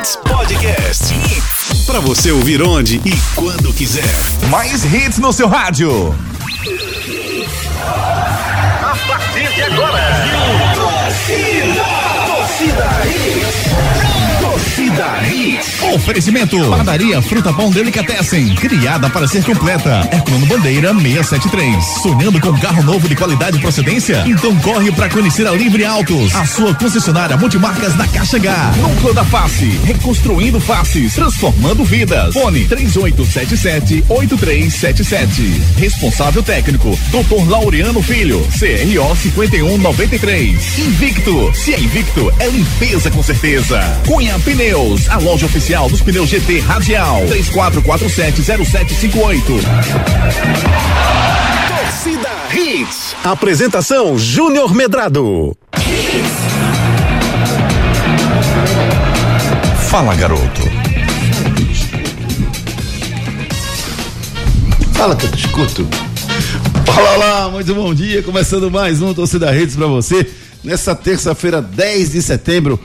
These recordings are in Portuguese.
Hits Podcast. Hits. Pra você ouvir onde e quando quiser. Mais hits no seu rádio. A partir de agora. Torcida. Torcida Hits. Torcida Hits. Oferecimento. Padaria Fruta Pão Delicatessen. Criada para ser completa. Herculano Bandeira 673. Sonhando com carro novo de qualidade e procedência? Então corre para conhecer a Livre Autos. A sua concessionária multimarcas da Caixa H. Núcleo da Face. Reconstruindo faces. Transformando vidas. Fone 3877 8377. Responsável técnico. Dr. Laureano Filho. CRO 5193. Invicto. Se é invicto, é limpeza com certeza. Cunha Pneus, a loja oficial dos pneus GT Radial. 34470758. Torcida Hits. Apresentação Júnior Medrado. Fala, garoto. Fala que eu te escuto. Olá, olá, muito bom dia. Começando mais um Torcida Redes para você. Nessa terça-feira, 10 de setembro,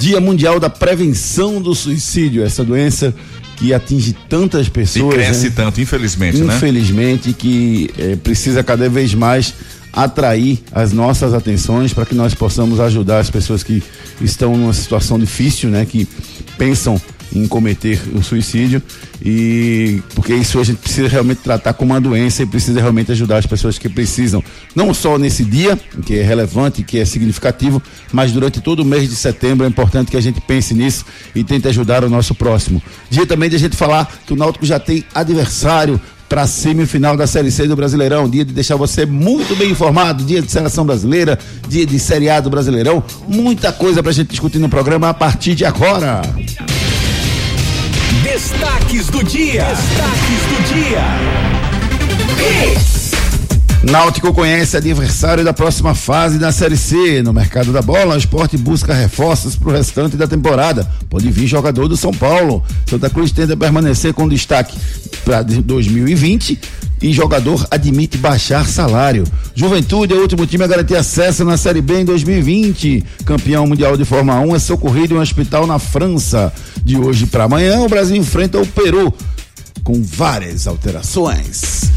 Dia Mundial da Prevenção do Suicídio. Essa doença que atinge tantas E pessoas. cresce né? tanto, infelizmente, né? Infelizmente, que eh, precisa cada vez mais atrair as nossas atenções para que nós possamos ajudar as pessoas que estão numa situação difícil, né? Que pensam em cometer o suicídio e porque isso a gente precisa realmente tratar como uma doença e precisa realmente ajudar as pessoas que precisam, não só nesse dia, que é relevante, que é significativo, mas durante todo o mês de setembro é importante que a gente pense nisso e tente ajudar o nosso próximo. Dia também de a gente falar que o Náutico já tem adversário para a semifinal da Série C do Brasileirão. Dia de deixar você muito bem informado. Dia de seleção brasileira, dia de seriado brasileirão. Muita coisa para a gente discutir no programa a partir de agora. Destaques do dia. Destaques do dia. Hits. Náutico conhece adversário da próxima fase da Série C. No mercado da bola, o esporte busca reforços para o restante da temporada. Pode vir jogador do São Paulo. Santa Cruz tenta permanecer com destaque para 2020 e jogador admite baixar salário. Juventude é o último time a garantir acesso na Série B em 2020. Campeão mundial de Fórmula 1 é socorrido em um hospital na França. De hoje para amanhã, o Brasil enfrenta o Peru com várias alterações.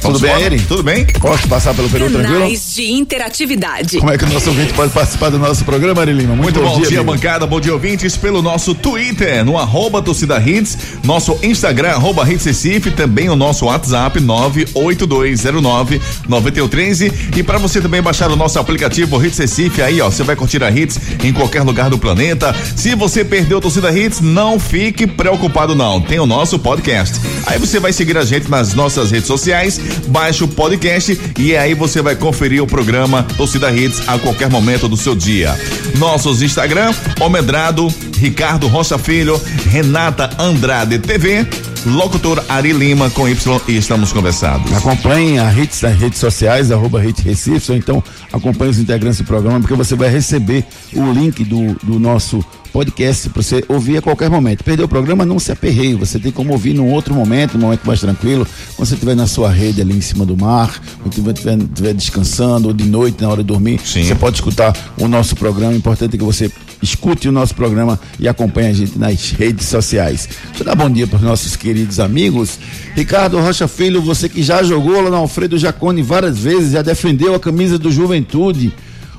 Tudo Vamos bem? Tudo bem? Posso passar pelo Peru tranquilo? Canais de interatividade. Como é que o nosso ouvinte pode participar do nosso programa, Ari Lima? Muito bom, dia, amigo. bancada, bom dia, ouvintes, pelo nosso Twitter, no arroba torcida hits, nosso Instagram, arroba hits Recife, também o nosso WhatsApp, 98209-9113. E para você também baixar o nosso aplicativo Hits Recife, aí ó, você vai curtir a Hits em qualquer lugar do planeta. Se você perdeu a torcida Hits, não fique preocupado não, tem o nosso podcast. Aí você vai seguir a gente nas nossas redes sociais, baixa o podcast e aí você vai conferir o programa Torcida Hits a qualquer momento do seu dia. Nossos Instagram, Omedrado, Ricardo Rocha Filho, Renata Andrade TV, locutor Ari Lima com Y e estamos conversados. Acompanhe a Hits nas redes sociais, arroba Hits Recife, ou então acompanhe os integrantes do programa, porque você vai receber o link do, do nosso podcast para você ouvir a qualquer momento. Perdeu o programa, não se aperreie, você tem como ouvir num outro momento, num momento mais tranquilo, quando você estiver na sua rede ali em cima do mar, ou estiver estiver descansando, ou de noite, na hora de dormir, Sim. você pode escutar o nosso programa. O importante é que você escute o nosso programa e acompanhe a gente nas redes sociais. Deixa eu dar bom dia para os nossos queridos amigos. Ricardo Rocha Filho, você que já jogou lá no Alfredo Jacone várias vezes, já defendeu a camisa do Juventude.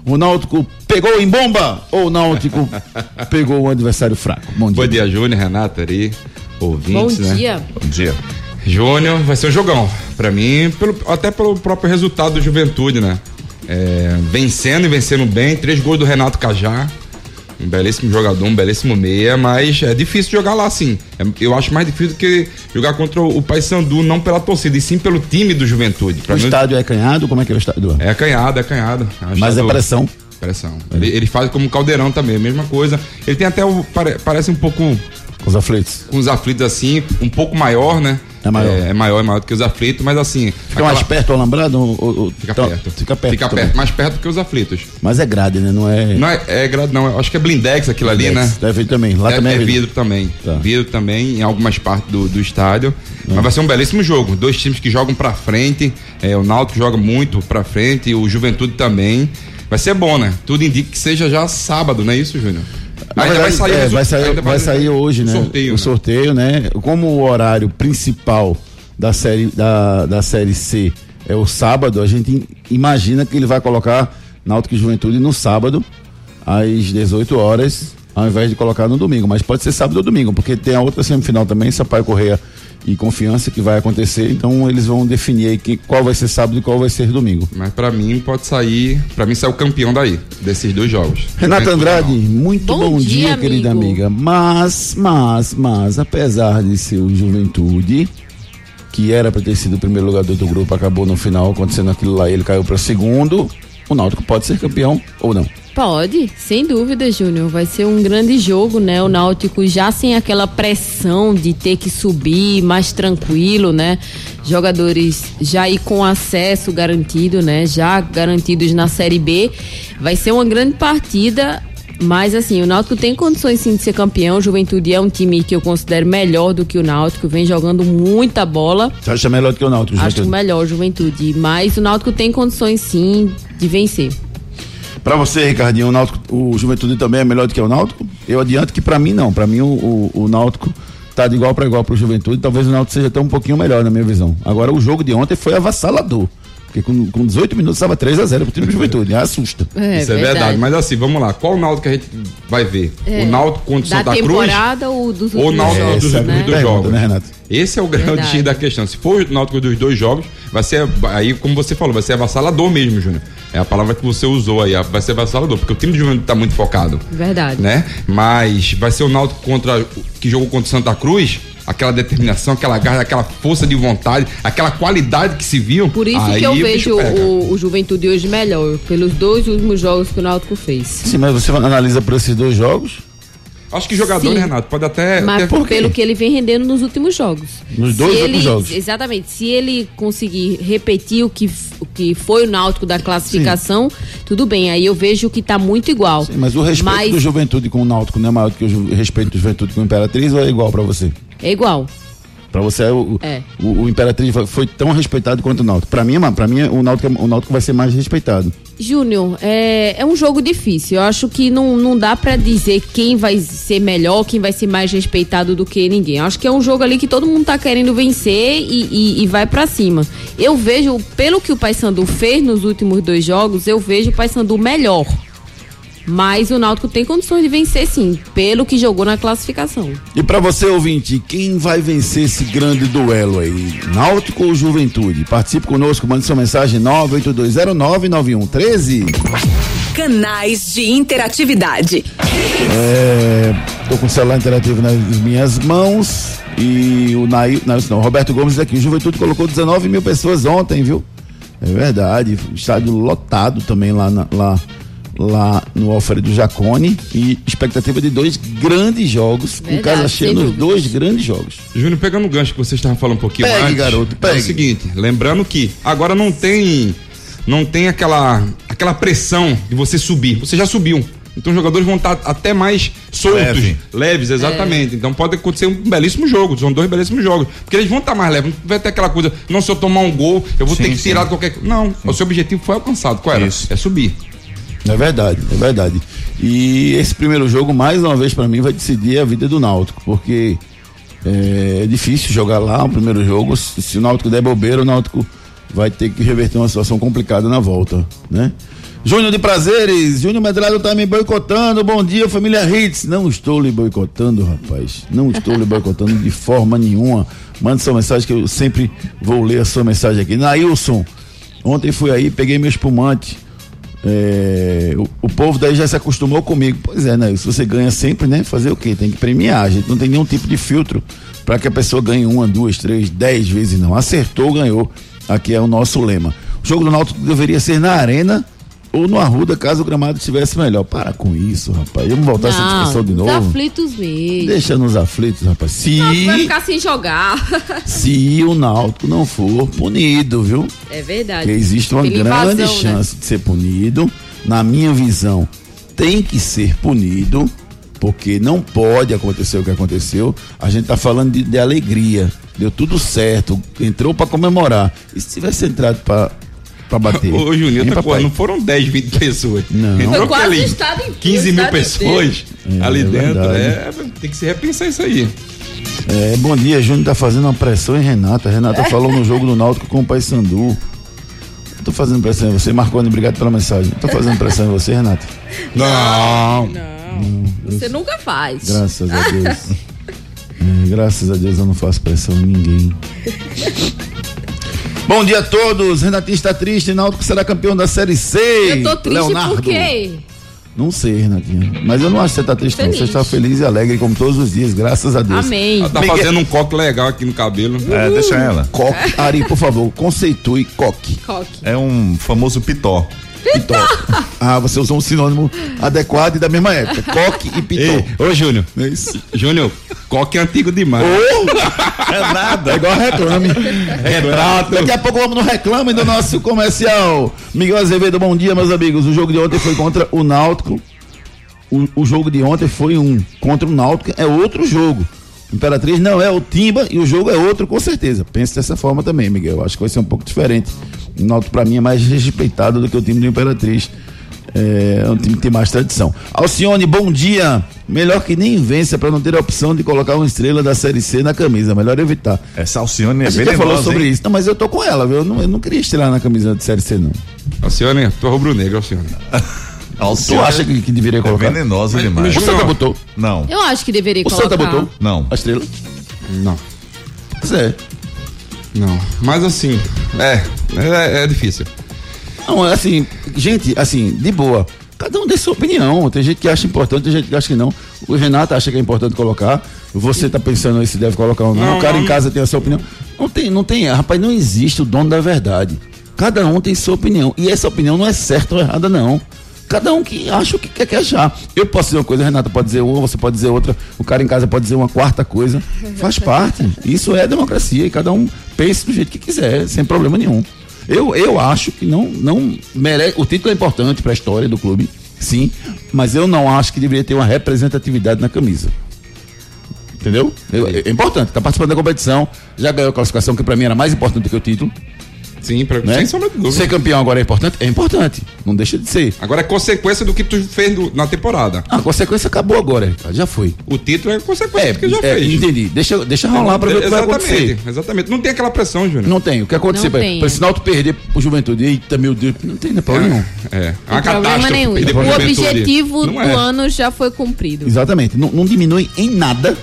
O Náutico pegou em bomba ou o Náutico pegou o adversário fraco? Bom dia. Bom dia, Júnior, Renata, Ari, ouvintes, Bom né? dia. Bom dia. Júnior, vai ser um jogão. Pra mim, pelo- até pelo próprio resultado do Juventude, né? É, vencendo e vencendo bem, três gols do Renato Cajá. Um belíssimo jogador, um belíssimo meia, mas é difícil jogar lá assim. É- eu acho mais difícil do que jogar contra o, Paysandu, não pela torcida, e sim pelo time do Juventude. Pra O mim, estádio é canhado? Como é que é o estádio? é canhado, é canhado. É Mas é pressão. Pressão. Ele, ele faz como caldeirão também, mesma coisa. Ele tem até o. pare- parece um pouco os aflitos. com os aflitos assim, um pouco maior, né? É maior. É, é maior, é maior do que os aflitos, mas assim. Fica mais perto do alambrado? Ou, ou- Fica então, perto. Fica perto. Fica também. perto, mais perto do que os aflitos. Mas é grade, né? Não é. Não é, é grade, não. Acho que é blindex aquilo ali, né? Deve também. Lá é, também é é vidro também. Tá. Vidro também em algumas partes do, do estádio. Mas vai ser um belíssimo jogo. Dois times que jogam pra frente. É, o Náutico joga muito pra frente, o Juventude também. Vai ser bom, né? Tudo indica que seja já sábado, não é isso, Júnior? Ainda verdade, vai sair, é, vai sair, vai sair hoje, o né? Sorteio, o né? sorteio, né? Como o horário principal da série, da, da série C é o sábado, a gente imagina que ele vai colocar Náutico e Juventude no sábado, às 18 horas, ao invés de colocar no domingo. Mas pode ser sábado ou domingo, porque tem a outra semifinal também, Sampaio Correia e Confiança, que vai acontecer. Então eles vão definir aí que, qual vai ser sábado e qual vai ser domingo. Mas pra mim pode sair. Pra mim sai o campeão daí, desses dois jogos. Renata Andrade, muito bom, Bom dia, dia, querida amiga. Mas, mas, mas, apesar de ser o Juventude, que era para ter sido o primeiro lugar do outro grupo, acabou no final acontecendo aquilo lá, ele caiu para segundo. O Náutico pode ser campeão ou não? Pode, sem dúvida, Júnior. Vai ser um grande jogo, né? O Náutico já sem aquela pressão de ter que subir, mais tranquilo, né? Jogadores já aí com acesso garantido, né? Já garantidos na Série B. Vai ser uma grande partida. Mas assim, o Náutico tem condições sim de ser campeão. O Juventude é um time que eu considero melhor do que o Náutico, vem jogando muita bola. Você acha melhor do que o Náutico? Acho Juventude? melhor o Juventude, mas o Náutico tem condições sim de vencer. Pra você, Ricardinho, o, Náutico, o Juventude também é melhor do que o Náutico? Eu adianto que pra mim não. Pra mim o, o, o Náutico tá de igual pra igual pro Juventude. Talvez o Náutico seja até um pouquinho melhor na minha visão. Agora o jogo de ontem foi avassalador. Porque com, com 18 minutos estava 3 a 0 pro time do Juventude. Assusta. É, Isso é verdade. Mas assim, vamos lá. Qual Náutico que a gente vai ver? É. O Náutico contra o da Santa Cruz? temporada ou dos Ou o últimos Náutico jogos, dos, né? dos pergunta, jogos. né, Renato? Esse é o grande Verdade. X da questão. Se for o Náutico dos dois jogos, vai ser, aí como você falou, vai ser avassalador mesmo, Júnior. É a palavra que você usou aí, vai ser avassalador, porque o time de Juventude tá muito focado, Verdade. né? Mas vai ser o Náutico contra, que jogou contra o Santa Cruz, aquela determinação, aquela garra, aquela força de vontade, aquela qualidade que se viu. Por isso aí que eu vejo o, o Juventude hoje melhor, pelos dois últimos jogos que o Náutico fez. Sim, mas você analisa por esses dois jogos? Acho que jogador, Sim. né, Renato, pode até... Mas até- pelo que ele vem rendendo nos últimos jogos. Nos dois Se últimos ele- jogos. Exatamente. Se ele conseguir repetir o que, o que foi o Náutico da classificação, tudo bem. Aí eu vejo que tá muito igual. Sim, mas o respeito Mas do Juventude com o Náutico não é maior do que o respeito do Juventude com o Imperatriz ou é igual pra você? É igual. Pra você o, É. o, o Imperatriz foi, tão respeitado quanto o Náutico. Pra mim, pra mim o Náutico, é- o Náutico vai ser mais respeitado. Júnior, é, é um jogo difícil. Eu acho que não, não dá pra dizer quem vai ser melhor, quem vai ser mais respeitado do que ninguém. Eu acho que é um jogo ali que todo mundo tá querendo vencer e, e, e vai pra cima. Eu vejo, pelo que o Paysandu fez nos últimos dois jogos, eu vejo o Paysandu melhor. Mas o Náutico tem condições de vencer sim, pelo que jogou na classificação. E pra você, ouvinte, quem vai vencer esse grande duelo aí? Náutico ou Juventude? Participe conosco, mande sua mensagem 982099113. Canais de interatividade. É, tô com o celular interativo nas minhas mãos e o Nail, não, não, o Roberto Gomes aqui. O Juventude colocou 19 mil pessoas ontem, viu? É verdade. Estádio lotado também lá, na- lá, lá no Alfredo Jacone e expectativa de dois grandes jogos, com Verdade, casa cheia nos dois grandes jogos. Júnior, pegando o gancho que vocês estavam falando um pouquinho Pegue, antes. garoto, É pegue. o seguinte, lembrando que agora não tem não tem aquela aquela pressão de você subir. Você já subiu. Então os jogadores vão estar até mais soltos, Leve. leves, exatamente. Então pode acontecer um belíssimo jogo, são dois belíssimos jogos. Porque eles vão estar mais leves, não vai ter aquela coisa, não, se eu tomar um gol, eu vou Sim, ter que sim. tirar de qualquer coisa. Não, o seu objetivo foi alcançado. Qual era? Isso. É subir. É verdade, é verdade. E esse primeiro jogo, mais uma vez, pra mim, vai decidir a vida do Náutico, porque é, é difícil jogar lá o primeiro jogo. Se, se o Náutico der bobeira, o Náutico vai ter que reverter uma situação complicada na volta, né? Júnior de Prazeres, Júnior Medrado tá me boicotando. Bom dia, família Hits. Não estou lhe boicotando, rapaz. Não estou lhe boicotando de forma nenhuma. Mande sua mensagem que eu sempre vou ler a sua mensagem aqui. Nailson, ontem fui aí, peguei meu espumante. É, o, o povo daí já se acostumou comigo. Pois é, né? Se você ganha sempre, né? Fazer o quê? Tem que premiar. A gente não tem nenhum tipo de filtro para que a pessoa ganhe uma, duas, três, dez vezes, não. Acertou, ganhou. Aqui é o nosso lema. O jogo do Náutico deveria ser na arena ou no Arruda, caso o gramado estivesse melhor. Para com isso, rapaz. Vamos voltar essa discussão de os novo. aflitos mesmo. Deixa nos aflitos, rapaz. Se, Vai ficar sem jogar. se o Náutico não for punido, viu? É verdade. que existe uma Pela grande invasão, né? chance de ser punido. Na minha visão, tem que ser punido, porque não pode acontecer o que aconteceu. A gente tá falando de, de alegria. Deu tudo certo, entrou para comemorar. E se tivesse entrado para pra bater. Ô, Juninho, coisa, não foram 10, 20 pessoas. Não. Entrou Foi quase o estado inteiro, 15 o mil estado pessoas É, ali é dentro. É, tem que se repensar isso aí. É, bom dia, Júnior tá fazendo uma pressão em Renata. Renata falou no jogo do Náutico com o Paysandu. Eu Tô fazendo pressão em você, Marconi, obrigado pela mensagem. Tô fazendo pressão em você, Renata. Não. Não. Você nunca faz. Graças a Deus. É, graças a Deus eu não faço pressão em ninguém. Bom dia a todos. Renatinho está triste. Náutico será campeão da Série C. Eu tô triste Leonardo. por quê? Não sei, Renatinho. Mas eu não acho que você tá triste, não. Você Feliz. está feliz e alegre como todos os dias, graças a Deus. Amém. Ela tá Miguel- fazendo um coque legal aqui no cabelo. É, deixa ela. Coque. Ari, por favor, conceitue coque. Coque. É um famoso pitó. Pitó. Ah, você usou um sinônimo adequado e da mesma época. Coque e pitó. Ei, ô Júnior. É isso. Júnior, coque é antigo demais. É nada. É igual reclame. Retrato. Daqui a pouco vamos no reclame do nosso comercial. Miguel Azevedo, bom dia, meus amigos. O jogo de ontem foi contra o Náutico. O, o jogo de ontem foi um. Contra o Náutico é outro jogo. Imperatriz não é o Timba e o jogo é outro, com certeza. Pense dessa forma também, Miguel. Acho que vai ser um pouco diferente. O Náutico, pra mim, é mais respeitado do que o time do Imperatriz. É, é um time que tem mais tradição. Alcione, bom dia. Melhor que nem vença pra não ter a opção de colocar uma estrela da Série C na camisa. Melhor evitar. Essa Alcione é gente já falou sobre hein? isso. Não, mas eu tô com ela, viu? Eu não, eu não queria estrelar na camisa de Série C, não. Alcione, tu é rubro-negro, Alcione. Tu acha que, que deveria é colocar? venenosa Mas- demais. O Santa botou. Não. Eu acho que deveria O colocar. Santa botou? Não. A estrela? Não, Pois é. não. Mas assim, é, é, é difícil. Não, é assim, gente, assim, de boa. Cada um tem sua opinião. Tem gente que acha importante, tem gente que acha que não. O Renato acha que é importante colocar. Você tá pensando aí se deve colocar ou não. Não, o cara não. em casa tem a sua opinião. Não tem, não tem, rapaz, não existe o dono da verdade. Cada um tem sua opinião. E essa opinião não é certa ou errada, não. Cada um que acha o que quer que achar. Eu posso dizer uma coisa, Renata pode dizer uma, você pode dizer outra, o cara em casa pode dizer uma quarta coisa. Faz parte. Isso é democracia e cada um pense do jeito que quiser, sem problema nenhum. Eu, eu acho que não, não merece. O título é importante para a história do clube, sim, mas eu não acho que deveria ter uma representatividade na camisa. Entendeu? Eu- é importante, está participando da competição, já ganhou a classificação, que para mim era mais importante do que o título. Sim, pra, Né? sem sombra de dúvida. Ser campeão agora é importante? É importante. Não deixa de ser. Agora é consequência do que tu fez do- na temporada. A consequência acabou agora, Ricardo, já foi. O título é consequência do que já é, fez. entendi. Deixa, deixa rolar para ver o que vai exatamente, acontecer. exatamente. Não tem aquela pressão, Júnior. Não tem. O que acontecer? Não Para tem. esse Náutico perder pro Juventude. Eita, meu Deus. Não tem né, problema nenhum. É, é uma Não problema nenhum. O objetivo Não do é. ano já foi cumprido. Exatamente. Não, não diminui em nada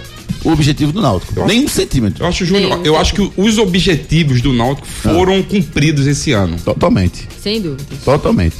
o objetivo do Náutico. Nem um centímetro. Eu acho, Júnior, eu acho que os objetivos do Náutico foram cumpridos esse ano. Totalmente. Sem dúvida. Totalmente.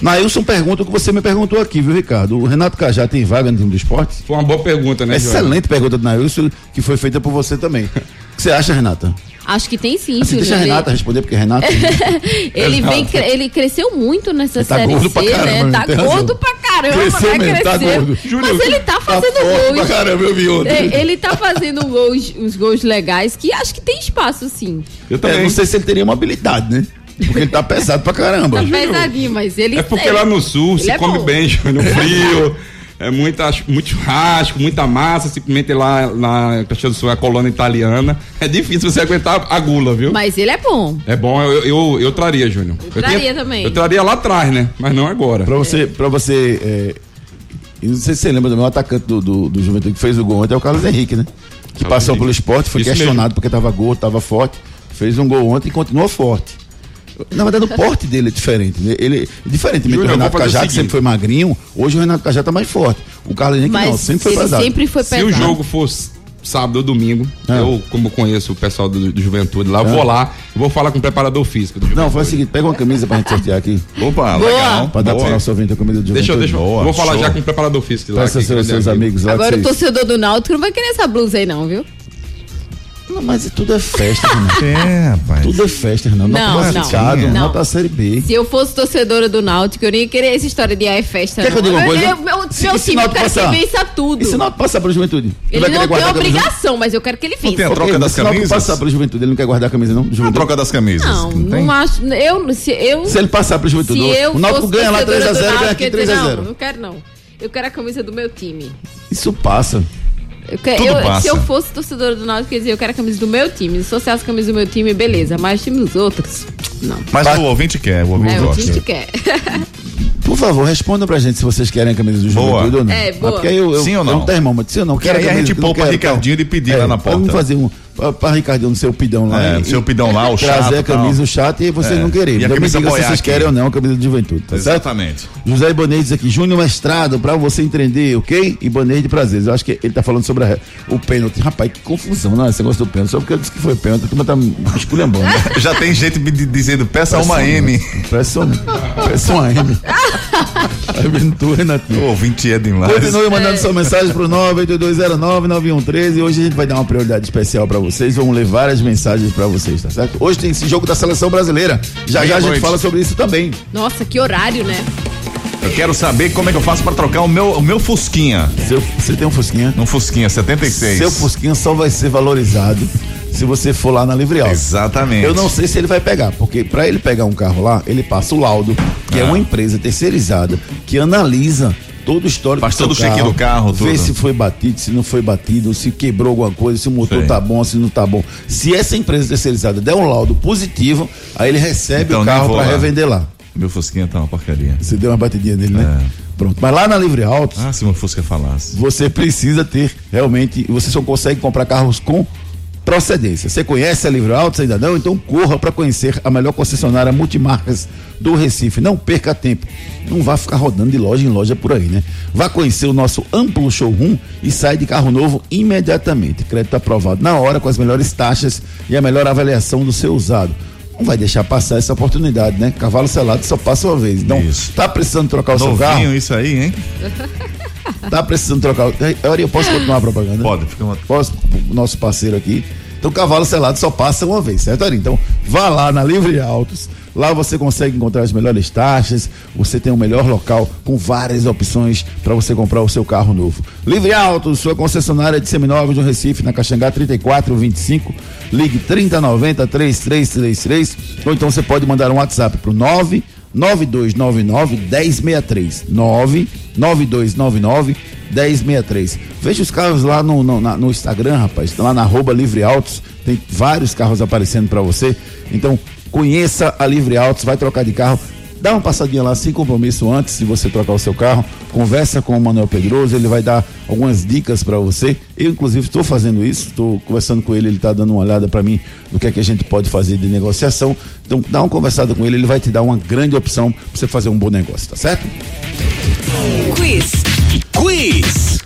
Nailson pergunta o que você me perguntou aqui, viu, Ricardo? O Renato Cajá tem vaga no time do esporte? Foi uma boa pergunta, né, Júnior? Excelente pergunta do Nailson, que foi feita por você também. O que você acha, Renata? Acho que tem sim, Assim, deixa a. Renata responder, porque Renata. Ele, vem, ele cresceu muito nessa Tá série gordo C, pra caramba, né? Tá gordo pra caramba, Cresceu né? mesmo, tá. Mas ele tá Tá fazendo pra gols. caramba, eu vi ontem. É, Ele tá fazendo gols, uns gols legais que acho que tem espaço, sim. Eu É, também. não sei se ele teria uma habilidade, né? Porque ele tá pesado pra caramba. Tá pesadinho, mas ele É porque lá no sul ele se é come bom. bem, Júnior, frio. É muita, muito churrasco, muita massa, simplesmente lá na Caxias do Sul é a colônia italiana. É difícil você aguentar a gula, viu? Mas ele é bom. É bom, eu, eu, eu traria, Júnior. Eu traria também. Eu traria lá atrás, né? Mas não agora. Pra você, pra você é, eu não sei se você lembra também, o atacante do, do, do Juventude que fez o gol ontem é o Carlos Henrique, né? Que Carlos passou Henrique. pelo esporte, foi Isso questionado mesmo. porque tava gordo, tava forte, fez um gol ontem e continuou forte. Na verdade, o porte dele é diferente. né? Ele, diferentemente Júnior, do Renato Cajá, que sempre foi magrinho, hoje o Renato Cajá tá mais forte. O Carlos Henrique Mas não, sempre foi ele pesado. sempre foi Se pesado. o jogo fosse sábado ou domingo, Ah. eu, como conheço o pessoal do, do Juventude lá, eu vou lá e vou falar com o preparador físico do Não, Juventude. foi o seguinte, pega uma camisa pra gente sortear aqui. Opa, Boa. legal. Pra dar Boa. pro nosso ouvinte a camisa do Juventude. Deixa eu, deixa eu. Boa, Vou falar show. já com o preparador físico lá. Peça é seus, seus amigo. amigos lá. Agora que o torcedor do Náutico não vai querer essa blusa aí não, viu? Não, mas tudo é festa, Renato. É, rapaz. Tudo é festa, Renato. Não, Não, não. classificado, Não. nota a Série B. Se eu fosse torcedora do Náutico, eu nem ia querer essa história de ah, é festa, Quer que eu não. diga uma coisa? Eu- meu Se- meu se time, eu Náutico quero que passar? vença tudo. E se não passar pela Juventude? Ele não tem a obrigação, mas eu quero que ele Não tem a vença. troca das se o Náutico camisas? passar pela Juventude, ele não quer guardar a camisa, não? A Juventude? troca das camisas. Não, tem? não acho. Eu, se eu, Se ele passar pela Juventude, se eu o Náutico ganha lá torcedora do 3x0 ganha aqui eu ia dizer, 3x0. Não, não quero não. Eu quero a camisa do meu time. Isso passa. Eu quero- Tudo eu- passa. se eu fosse torcedora do Náutico, eu dizer, eu quero a camisa do meu time. Se fosse as camisas do meu time, beleza. Mas os times dos outros, Não. Mas Vai. o ouvinte quer, o ouvinte É, o ouvinte quer. Por favor, responda pra gente se vocês querem a camisa do Boa. Juventude ou não. É, boa. Ah, Porque aí eu, eu, Sim ou não? É um termômetro, sim ou não? Porque aí a camisa, gente não poupa quero, Ricardinho de pedir lá na porta. Vamos fazer um. Pra, pra Ricardinho no seu pidão lá. É, e- no seu pidão lá, o Trazer chato a e tal. camisa, o chato e vocês É. não querem. E a Então me camisa diga se vocês querem ou não a camisa do Juventude, tá certo? Exatamente. José Ibanez diz aqui, Júnior Mestrado, pra você entender, ok? Ibanez de prazeres. Eu acho que ele tá falando sobre a- o pênalti. Rapaz, que confusão, não é? Esse negócio do pênalti. Só porque eu disse que foi pênalti, a turma tá me esculhambando. né? Já tem gente me di- dizendo, peça uma M. Peça uma, peça uma M. Tu, Renatinho. O ouvinte é demais. Continue mandando sua mensagem pro 982099113 e hoje a gente vai dar uma prioridade especial pra vocês. Vamos ler várias mensagens pra vocês, tá certo? Hoje tem esse jogo da seleção brasileira. Já já a gente fala sobre isso também. Nossa, que horário, né? Eu quero saber como é que eu faço pra trocar o meu, o meu Fusquinha. Seu, você tem um Fusquinha? Um Fusquinha 76. Seu Fusquinha só vai ser valorizado se você for lá na Livre Auto. Exatamente. Eu não sei se ele vai pegar, porque para ele pegar um carro lá, ele passa o laudo, que é Ah. uma empresa terceirizada que analisa todo o histórico Faz todo o check-in do carro, vê tudo. se foi batido, se não foi batido, se quebrou alguma coisa, se o motor Sei. tá bom, se não tá bom. Se essa empresa terceirizada der um laudo positivo, aí ele recebe Então, o carro para revender lá. Meu Fusquinha tá uma porcaria. Você deu uma batidinha nele, né? É. Pronto. Mas lá na Livre Autos, Ah, se meu Fusca falasse. você precisa ter realmente, você só consegue comprar carros com procedência. Você conhece a Livre Autos ainda não? Então corra para conhecer a melhor concessionária multimarcas do Recife. Não perca tempo. Não vá ficar rodando de loja em loja por aí, né? Vá conhecer o nosso amplo showroom e sai de carro novo imediatamente. Crédito aprovado na hora com as melhores taxas e a melhor avaliação do seu usado. Não vai deixar passar essa oportunidade, né? Cavalo selado só passa uma vez. Então, Isso. tá precisando trocar o seu carro? Novinho isso aí, hein? Tá precisando trocar. o- Ei, Ari, eu posso continuar a propaganda? Pode, fica uma... Posso, o nosso parceiro aqui. Então, cavalo selado só passa uma vez, certo, Ari? Então, vá lá na Livre Autos. Lá você consegue encontrar as melhores taxas. Você tem o melhor local com várias opções para você comprar o seu carro novo. Livre Autos, sua concessionária de seminovos do Recife, na Caxangá 3425. Ligue 3090 3333. Ou então você pode mandar um WhatsApp pro 9 9299 1063. 99299 1063. Veja os carros lá no, no, na- no Instagram, rapaz. Lá na arroba Livre Autos. Tem vários carros aparecendo para você. Então, conheça a Livre Autos, vai trocar de carro. Dá uma passadinha lá sem compromisso antes de você trocar o seu carro. Conversa com o Manuel Pedroso, ele vai dar algumas dicas para você. Eu, inclusive, estou fazendo isso, estou conversando com ele, ele está dando uma olhada para mim do que é que a gente pode fazer de negociação. Então, dá uma conversada com ele, ele vai te dar uma grande opção para você fazer um bom negócio, tá certo? Quiz. Quiz.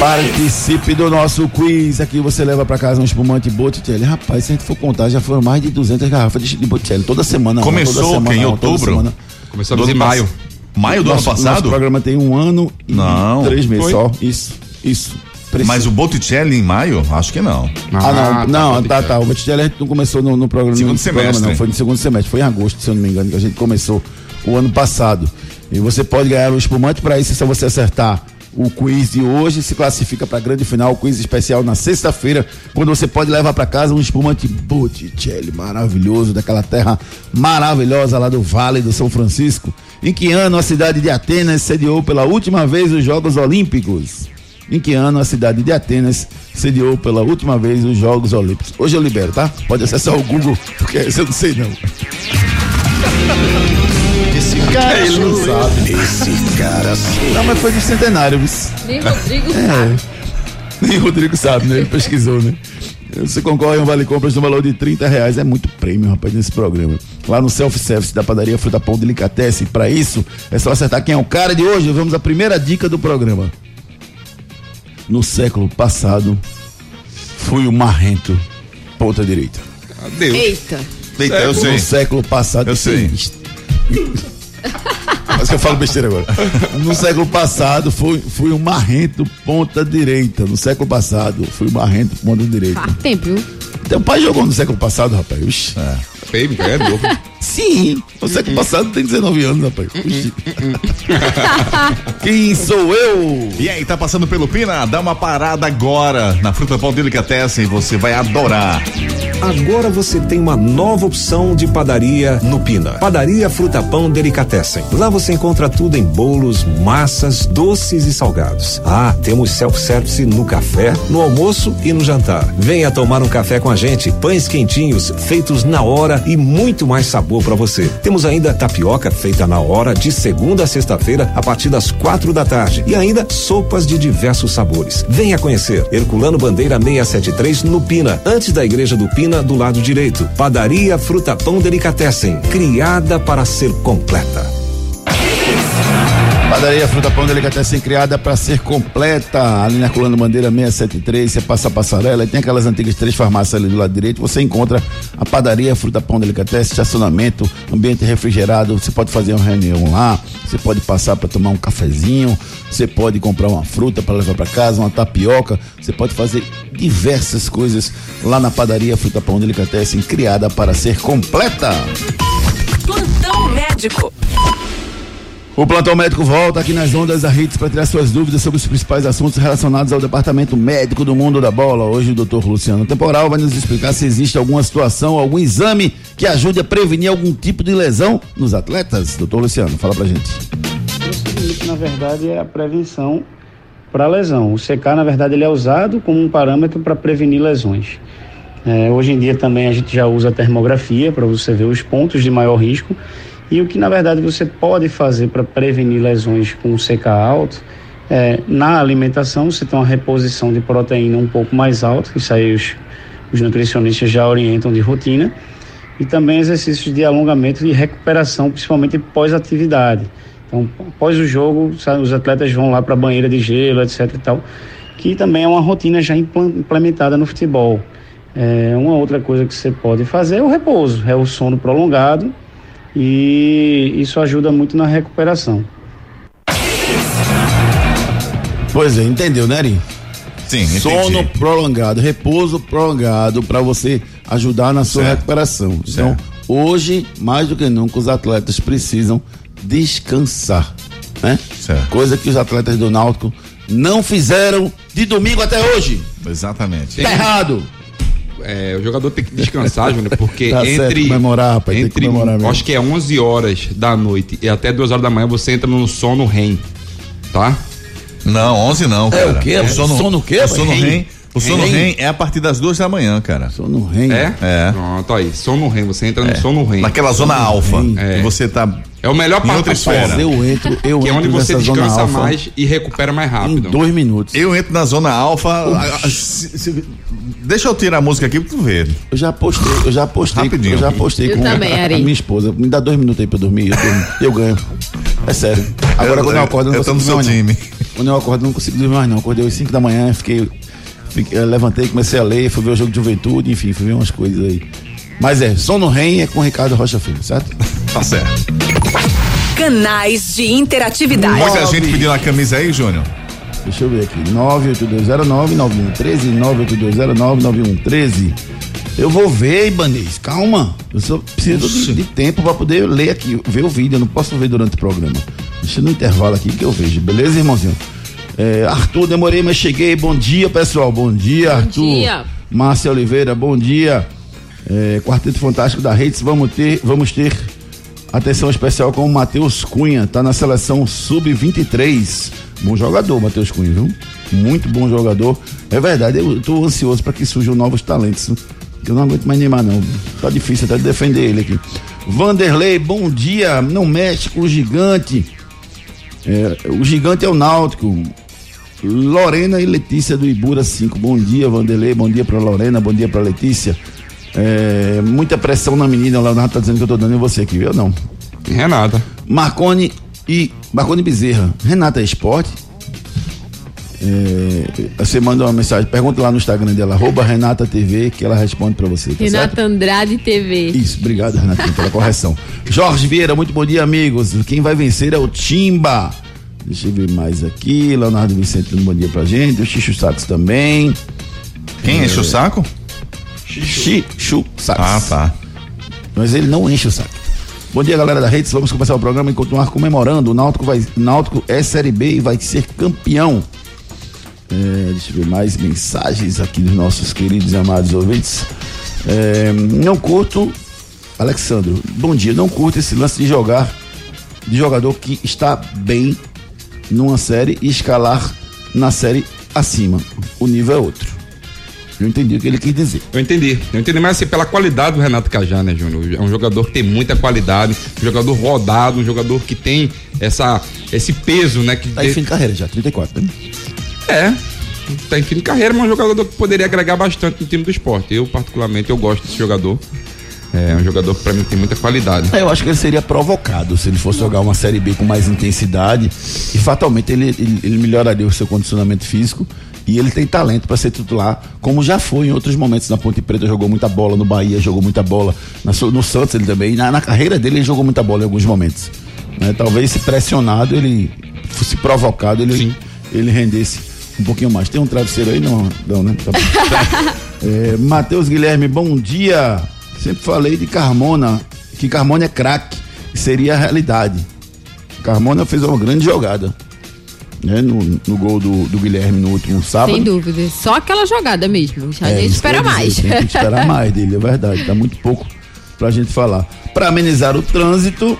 Participe do nosso quiz. Aqui você leva para casa um espumante Botticelli. Rapaz, se a gente for contar, já foram mais de 200 garrafas de de Botticelli. Toda semana. Começou toda semana, que em outubro? Começamos Do em maio. Maio do Nosso- ano passado? Nosso programa tem um ano e Não. três meses Foi? só. Isso, isso. Precisa- Mas o Botticelli em maio? Acho que não. Ah, não, não, pode tá, tá. O Botticelli a gente não começou no, no programa. Segundo no programa, semestre. não, foi no segundo semestre, foi em agosto, se eu não me engano, que a gente começou o ano passado. E você pode ganhar o espumante, para isso só você acertar o quiz de hoje, se classifica para a grande final, o quiz especial na sexta-feira, quando você pode levar para casa um espumante Botticelli maravilhoso, daquela terra maravilhosa lá do Vale do São Francisco. Em que ano a cidade de Atenas sediou pela última vez os Jogos Olímpicos? Em que ano a cidade de Atenas sediou pela última vez os Jogos Olímpicos? Hoje eu libero, tá? Pode acessar o Google, porque esse eu não sei não. Cara, ele não sabe. Esse cara Não, mas foi do centenário, viu? Nem Rodrigo É. sabe. Nem o Rodrigo sabe, né? Ele pesquisou, né? Você concorre a um vale compras no valor de 30 reais. É muito prêmio, rapaz, nesse programa. Lá no self-service da padaria Fruta Pão Delicatessen. Para isso, é só acertar quem é o cara de hoje. Vamos à primeira dica do programa. No século passado, fui o marrento ponta direita. Adeus. Eita. Eita, eu No sei. século passado. Eu sei. Mas que eu falo besteira agora. No século passado, fui, fui um marrento ponta direita. No século passado, fui um marrento ponta direita. Faz tempo, viu? Teu pai jogou no século passado, rapaz. Oxi. Feio, é novo. Sim, no século passado tem 19 anos, rapaz. Oxi. Quem sou eu? E aí, tá passando pelo Pina? Dá uma parada agora na Fruta Pão Delicatessen, você vai adorar. Agora você tem uma nova opção de padaria no Pina. Padaria Fruta Pão Delicatessen. Lá você encontra tudo em bolos, massas, doces e salgados. Ah, temos self-service no café, no almoço e no jantar. Venha tomar um café com a gente. Pães quentinhos, feitos na hora e muito mais sabor para você. Temos ainda tapioca feita na hora de segunda a sexta-feira a partir das quatro da tarde e ainda sopas de diversos sabores. Venha conhecer Herculano Bandeira 673 no Pina, antes da Igreja do Pina do lado direito. Padaria Fruta Pão Delicatessen, criada para ser completa. Padaria Fruta Pão Delicatessen criada para ser completa. Ali na Colando Bandeira 673, você passa a passarela e tem aquelas antigas três farmácias ali do lado direito. Você encontra a Padaria Fruta Pão Delicatessen, estacionamento, ambiente refrigerado. Você pode fazer uma reunião lá, você pode passar para tomar um cafezinho, você pode comprar uma fruta para levar para casa, uma tapioca. Você pode fazer diversas coisas lá na Padaria Fruta Pão Delicatessen, criada para ser completa. Plantão médico. O plantão médico volta aqui nas ondas da Hits para tirar suas dúvidas sobre os principais assuntos relacionados ao departamento médico do mundo da bola. Hoje o doutor Luciano Temporal vai nos explicar se existe alguma situação, algum exame que ajude a prevenir algum tipo de lesão nos atletas. Doutor Luciano, fala pra gente. Na verdade, é a prevenção para lesão. O CK, na verdade, ele é usado como um parâmetro para prevenir lesões. É, hoje em dia também a gente já usa a termografia para você ver os pontos de maior risco e o que na verdade você pode fazer para prevenir lesões com CK alto é, na alimentação você tem uma reposição de proteína um pouco mais alta, isso aí os, os nutricionistas já orientam de rotina, e também exercícios de alongamento e recuperação, principalmente pós-atividade. Então, após o jogo, sabe, os atletas vão lá para a banheira de gelo, etc e tal, que também é uma rotina já implementada no futebol. É, uma outra coisa que você pode fazer é o repouso, é o sono prolongado e isso ajuda muito na recuperação. Pois é, entendeu, né, Ari? Sim, entendi. Sono prolongado, repouso prolongado para você ajudar na sua Certo. recuperação. Então, Certo. hoje, mais do que nunca, os atletas precisam descansar, né? Certo. Coisa que os atletas do Náutico não fizeram de domingo até hoje. Exatamente. Tá errado. É, o jogador tem que descansar, Júnior, porque Tá certo, entre. comemorar, rapaz, tem que entre comemorar mesmo. acho que é 11 horas da noite e até 2 horas da manhã você entra no sono REM. Tá? Não, 11 não, cara. É o quê? Sono o quê, O sono rapaz? REM. O sono REM? REM é a partir das duas da manhã, cara. Sono REM. É? É. Pronto, aí. Sono REM. Você entra no sono REM. Naquela zona alfa. É. Que você tá. É o melhor Em passo outra esfera. Eu entro, eu Que é onde entro você nessa zona descansa alfa mais e recupera mais em rápido. dois minutos. Eu entro na zona alfa. se- se- deixa eu tirar a música aqui pra tu ver. Eu já postei, eu já postei, Rapidinho. eu já postei Eu com também, a, Ari. a minha esposa. Me dá dois minutos aí pra eu dormir, eu, durmo, eu ganho. É sério. Agora Eu- quando eu acordo, eu não eu tô consigo no dormir. Quando eu acordo, eu não consigo dormir mais não. Acordei às 5 da manhã, fiquei, fiquei- levantei, comecei a ler, fui ver o jogo de juventude, enfim, fui ver umas coisas aí. Mas é, Sono REM é com o Ricardo Rocha Filho, certo? Tá certo. Canais de interatividade. Muita gente pedindo a camisa aí, Júnior. Deixa eu ver aqui. 98209-9113, 98209-9113. Eu vou ver, Ibanez, calma. Eu só preciso de, de tempo pra poder ler aqui, ver o vídeo. Eu não posso ver durante o programa. Deixa no intervalo aqui que eu vejo, beleza, irmãozinho? É, Arthur, demorei, mas cheguei. Bom dia, pessoal. Bom dia, Arthur. dia. Márcia Oliveira, bom dia. É, Quarteto Fantástico da Redes, vamos ter, vamos ter atenção especial com o Matheus Cunha, tá na seleção sub-23. Bom jogador, Matheus Cunha, viu? Muito bom jogador. É verdade, eu tô ansioso para que surjam novos talentos. Eu não aguento mais Neymar, não. Tá difícil até de defender ele aqui. Vanderlei, bom dia. Não mexe com o gigante. É, o gigante é o Náutico. Lorena e Letícia do Ibura 5. Bom dia, Vanderlei. Bom dia pra Lorena. Bom dia pra Letícia. É, muita pressão na menina. O Leonardo tá dizendo que eu tô dando em você aqui, viu? Não. Renata. Marcone e Marcone Bezerra. Renata é esporte? É, você manda uma mensagem, pergunta lá no Instagram dela, arroba Renata TV, que ela responde pra você. Tá certo? Renata Andrade TV. Isso, obrigado, Renatinho, pela correção. Jorge Vieira, muito bom dia, amigos. Quem vai vencer é o Timba. Deixa eu ver mais aqui. Leonardo Vicente dando um bom dia pra gente. O Xixo Sacos também. Quem enche o saco? Xixo Sacos. Ah, tá. Mas ele não enche o saco. Bom dia, galera da Redes. Vamos começar o programa e continuar comemorando. O Náutico, vai, o Náutico é Série B e vai ser campeão. É, deixa eu ver mais mensagens aqui dos nossos queridos e amados ouvintes. É, não curto, Alexandro, bom dia. Não curto esse lance de jogar, de jogador que está bem numa série e escalar na série acima. O nível é outro. Eu entendi o que ele quis dizer. Eu entendi. Eu entendi, mas assim, pela qualidade do Renato Cajá, né, Júnior? É um jogador que tem muita qualidade, um jogador rodado, um jogador que tem essa, esse peso, né? Que Tá em fim de carreira já, 34, né? É. Tá em fim de carreira, mas é um jogador que poderia agregar bastante no time do esporte. Eu, particularmente, eu gosto desse jogador. É um jogador que pra mim tem muita qualidade. É, Eu acho que ele seria provocado se ele fosse jogar uma Série B com mais intensidade e fatalmente ele, ele, ele melhoraria o seu condicionamento físico e ele tem talento para ser titular, como já foi em outros momentos na Ponte Preta, jogou muita bola no Bahia, jogou muita bola na no Santos ele também, na, na carreira dele ele jogou muita bola em alguns momentos. né? Talvez se pressionado, ele fosse provocado, ele, ele rendesse um pouquinho mais. Tem um travesseiro aí? Não, não, né? Tá. É, Matheus Guilherme, bom dia. Sempre falei de Carmona, que Carmona é craque, seria a realidade. Carmona fez uma grande jogada. Né, no, no gol do, do Guilherme no último sábado. Sem dúvida. Só aquela jogada mesmo. A gente É, isso espera dizer, mais. Tem que esperar mais dele, é verdade. Tá muito pouco pra gente falar. Pra amenizar o trânsito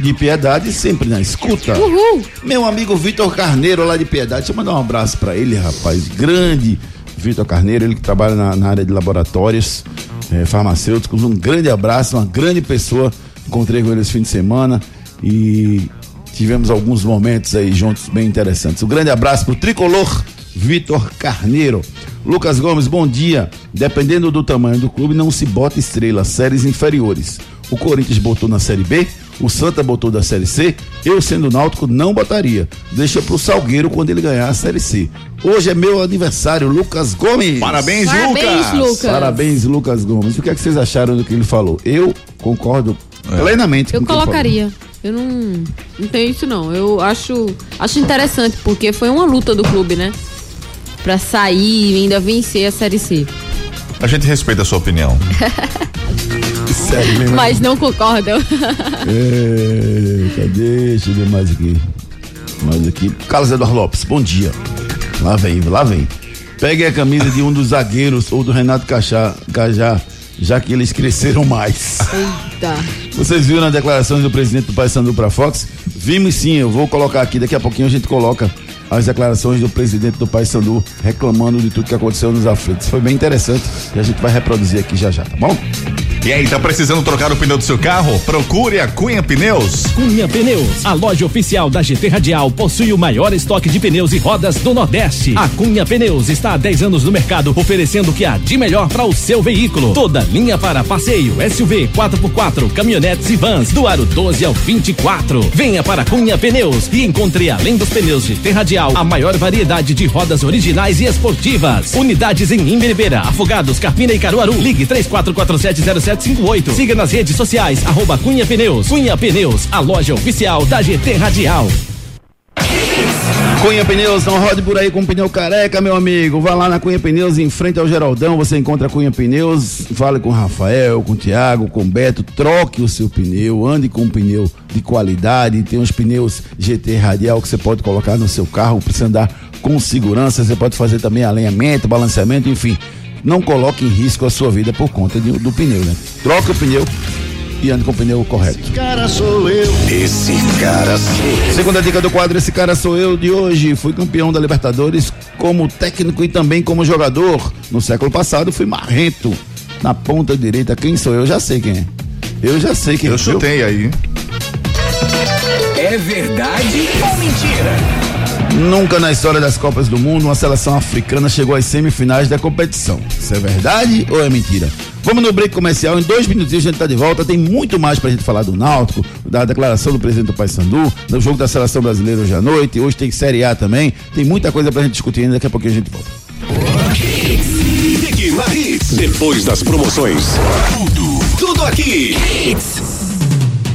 de Piedade, sempre na escuta. Uhul. Meu amigo Vitor Carneiro, lá de Piedade. Deixa eu mandar um abraço pra ele, rapaz. Grande Vitor Carneiro, ele que trabalha na, na área de laboratórios eh, farmacêuticos. Um grande abraço, uma grande pessoa. Encontrei com ele esse fim de semana e tivemos alguns momentos aí juntos bem interessantes. Um grande abraço pro tricolor Vitor Carneiro. Lucas Gomes, bom dia. Dependendo do tamanho do clube, não se bota estrela, séries inferiores. O Corinthians botou na Série B, o Santa botou da Série C, eu sendo náutico não botaria. Deixa pro Salgueiro quando ele ganhar a Série C. Hoje é meu aniversário, Lucas Gomes. Parabéns, Parabéns, Lucas. Lucas. Parabéns, Lucas Gomes. O que é que vocês acharam do que ele falou? Eu concordo plenamente Eu com o que ele falou. colocaria. Eu não, não tenho isso não. Eu acho, acho interessante porque foi uma luta do clube, né? Pra sair e ainda vencer a Série C. A gente respeita a sua opinião. Sério mesmo. Mas não concordam. Cadê? Deixa eu ver mais aqui. Mais aqui. Carlos Eduardo Lopes, bom dia. Lá vem, lá vem. Pegue a camisa de um dos zagueiros ou do Renato Cachá, Cajá, já que eles cresceram mais. Eita. Vocês viram as declarações do presidente do Paysandu para Fox? Vimos sim, eu vou colocar aqui, daqui a pouquinho a gente coloca as declarações do presidente do Paysandu reclamando de tudo que aconteceu nos aflitos. Foi bem interessante e a gente vai reproduzir aqui já já, tá bom? E aí, tá precisando trocar o pneu do seu carro? Procure a Cunha Pneus. Cunha Pneus, a loja oficial da GT Radial, possui o maior estoque de pneus e rodas do Nordeste. A Cunha Pneus está há 10 anos no mercado, oferecendo o que há de melhor para o seu veículo. Toda linha para passeio, SUV, 4x4, caminhonetes e vans, do aro 12 ao 24. Venha para Cunha Pneus e encontre, além dos pneus GT Radial, a maior variedade de rodas originais e esportivas. Unidades em Imberibeira, Afogados, Carpina e Caruaru. Ligue 34470758. Siga nas redes sociais, arroba Cunha Pneus. Cunha Pneus, a loja oficial da GT Radial. Cunha Pneus, não rode por aí com pneu careca, meu amigo. Vá lá na Cunha Pneus, em frente ao Geraldão, você encontra Cunha Pneus. Fale com o Rafael, com o Thiago, com o Beto. Troque o seu pneu, ande com um pneu de qualidade. Tem os pneus GT Radial que você pode colocar no seu carro, precisa andar com segurança. Você pode fazer também alinhamento, balanceamento, enfim. Não coloque em risco a sua vida por conta de- do pneu, né? Troque o pneu e ande com o pneu correto. Cara sou eu. Esse cara sou eu. Segunda dica do quadro, esse cara sou eu de hoje. Fui campeão da Libertadores como técnico e também como jogador. No século passado fui marrento. Na ponta direita, quem sou eu? Já sei quem é. Eu já sei quem é. Eu chutei aí. É verdade ou mentira? Nunca na história das Copas do Mundo uma seleção africana chegou às semifinais da competição. Isso é verdade ou é mentira? Vamos no break comercial, em dois minutinhos a gente tá de volta. Tem muito mais pra gente falar do Náutico, da declaração do presidente do Paysandu, do jogo da seleção brasileira hoje à noite. Hoje tem Série A também. Tem muita coisa pra gente discutir ainda, daqui a pouquinho a gente volta. Depois das promoções. Tudo, tudo aqui.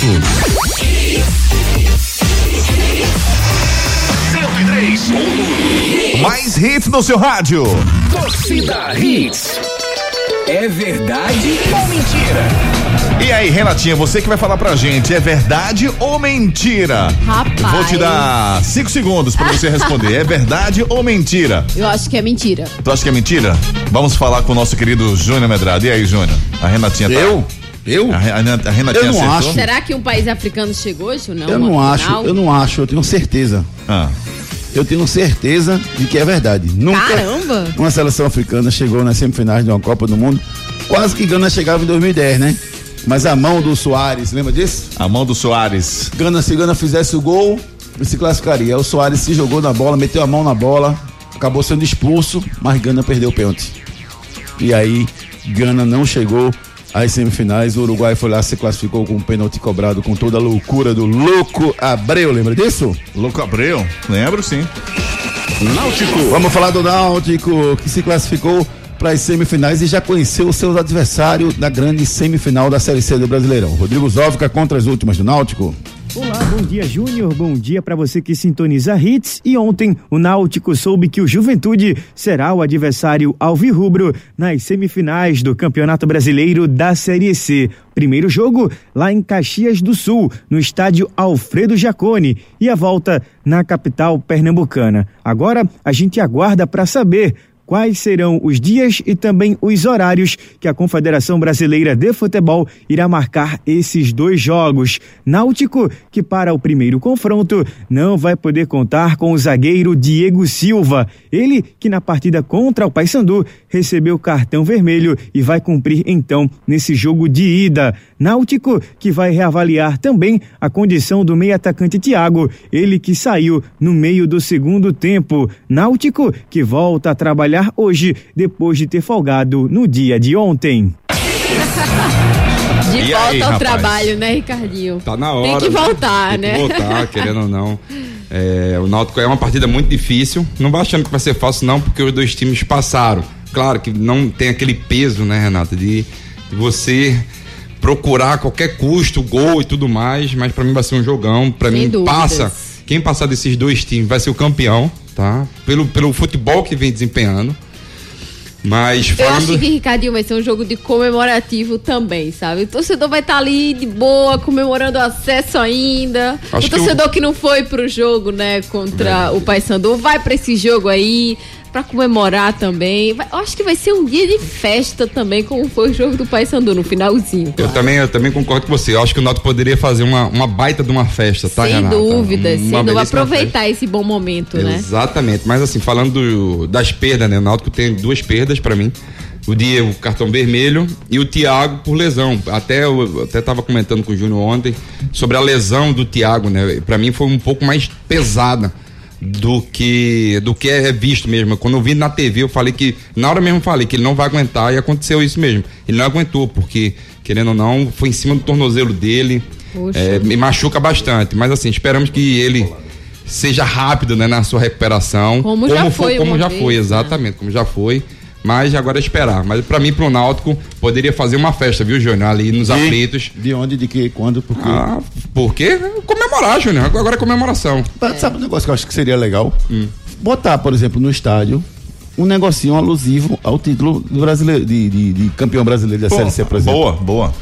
103. Mais hits no seu rádio. Torcida Hits. É verdade ou mentira? E aí, Renatinha, você que vai falar pra gente, é verdade ou mentira? Rapaz. Vou te dar cinco segundos pra você responder. É verdade ou mentira? Eu acho que é mentira. Tu acha que é mentira? Vamos falar com o nosso querido Júnior Medrado. E aí, Júnior? A Renatinha tá. Eu? Eu? A, Re- a Renatinha Eu não acertou? acho. Será que um país africano chegou, Ju? Não, Eu não uma acho, final? eu não acho, eu tenho certeza. Ah. Eu tenho certeza de que é verdade. Nunca Caramba! uma seleção africana chegou nas semifinais de uma Copa do Mundo. Quase que Gana chegava em 2010, né? Mas a mão do Soares, lembra disso? A mão do Soares. Gana, se Gana fizesse o gol, ele se classificaria. O Soares se jogou na bola, meteu a mão na bola, acabou sendo expulso, mas Gana perdeu o pênalti. E aí, Gana não chegou às semifinais. O Uruguai foi lá, se classificou com um pênalti cobrado com toda a loucura do Louco Abreu, lembra disso? Louco Abreu? Lembro, sim. Náutico. Vamos falar do Náutico, que se classificou para as semifinais e já conheceu o seu adversário da grande semifinal da Série C do Brasileirão. Rodrigo Zóvica contra as últimas do Náutico. Olá, bom dia Júnior, bom dia para você que sintoniza Hits e ontem o Náutico soube que o Juventude será o adversário alvirrubro nas semifinais do Campeonato Brasileiro da Série C. Primeiro jogo lá em Caxias do Sul, no estádio Alfredo Jacone e a volta na capital pernambucana. Agora a gente aguarda para saber quais serão os dias e também os horários que a Confederação Brasileira de Futebol irá marcar esses dois jogos. Náutico, que para o primeiro confronto não vai poder contar com o zagueiro Diego Silva. Ele que na partida contra o Paysandu recebeu cartão vermelho e vai cumprir então nesse jogo de ida. Náutico que vai reavaliar também a condição do meio atacante Thiago, ele que saiu no meio do segundo tempo. Náutico que volta a trabalhar hoje depois de ter folgado no dia de ontem. De E volta aí, ao rapaz? trabalho, né, Ricardinho? Tá na hora. Tem que voltar, Tem né? que voltar, querendo ou não. É, o Náutico é uma partida muito difícil. Não vai achando que vai ser fácil, não, porque os dois times passaram. Claro que não tem aquele peso, né, Renata, de, de você procurar a qualquer custo, gol e tudo mais, mas pra mim vai ser um jogão. Pra Sem mim, dúvidas. passa. Quem passar desses dois times vai ser o campeão, tá? Pelo, pelo futebol que vem desempenhando. Mas Eu falando. acho que Ricardinho vai ser um jogo de comemorativo também, sabe? O torcedor vai estar ali de boa, comemorando o acesso ainda. Acho o que torcedor que, não foi pro jogo, né, contra o Paysandu, vai pra esse jogo aí pra comemorar também. Vai- eu acho que vai ser um dia de festa também, como foi o jogo do Paysandu no finalzinho. Eu também, eu também concordo com você. Eu acho que o Náutico poderia fazer uma, uma baita de uma festa, tá, sem Renata? dúvida, sem Uma dúvida. belíssima Aproveitar esse bom momento, né? Exatamente. Mas assim, falando do- das perdas, né? O Náutico tem duas perdas pra mim. O Diego, cartão vermelho, e o Thiago por lesão. Até eu até tava comentando com o Júnior ontem sobre a lesão do Thiago, né? Pra mim foi um pouco mais pesada do que do que é visto mesmo. Quando eu vi na TV, eu falei que na hora mesmo falei que ele não vai aguentar e aconteceu isso mesmo. Ele não aguentou porque querendo ou não foi em cima do tornozelo dele. É, me machuca bastante, mas assim esperamos que ele seja rápido né, na sua recuperação. Como já foi como já vez, foi, né? exatamente, como já foi. Mas agora é esperar. Mas pra mim, pro Náutico, poderia fazer uma festa, viu, Júnior? Ali nos aflitos. De onde, de que, quando, por quê? Ah, por quê? Comemorar, Júnior. Agora é comemoração. Mas Sabe um negócio que eu acho que seria legal? Botar, por exemplo, no estádio um negocinho alusivo ao título do brasileiro, de, de- de campeão brasileiro da Série C, por exemplo. boa, boa.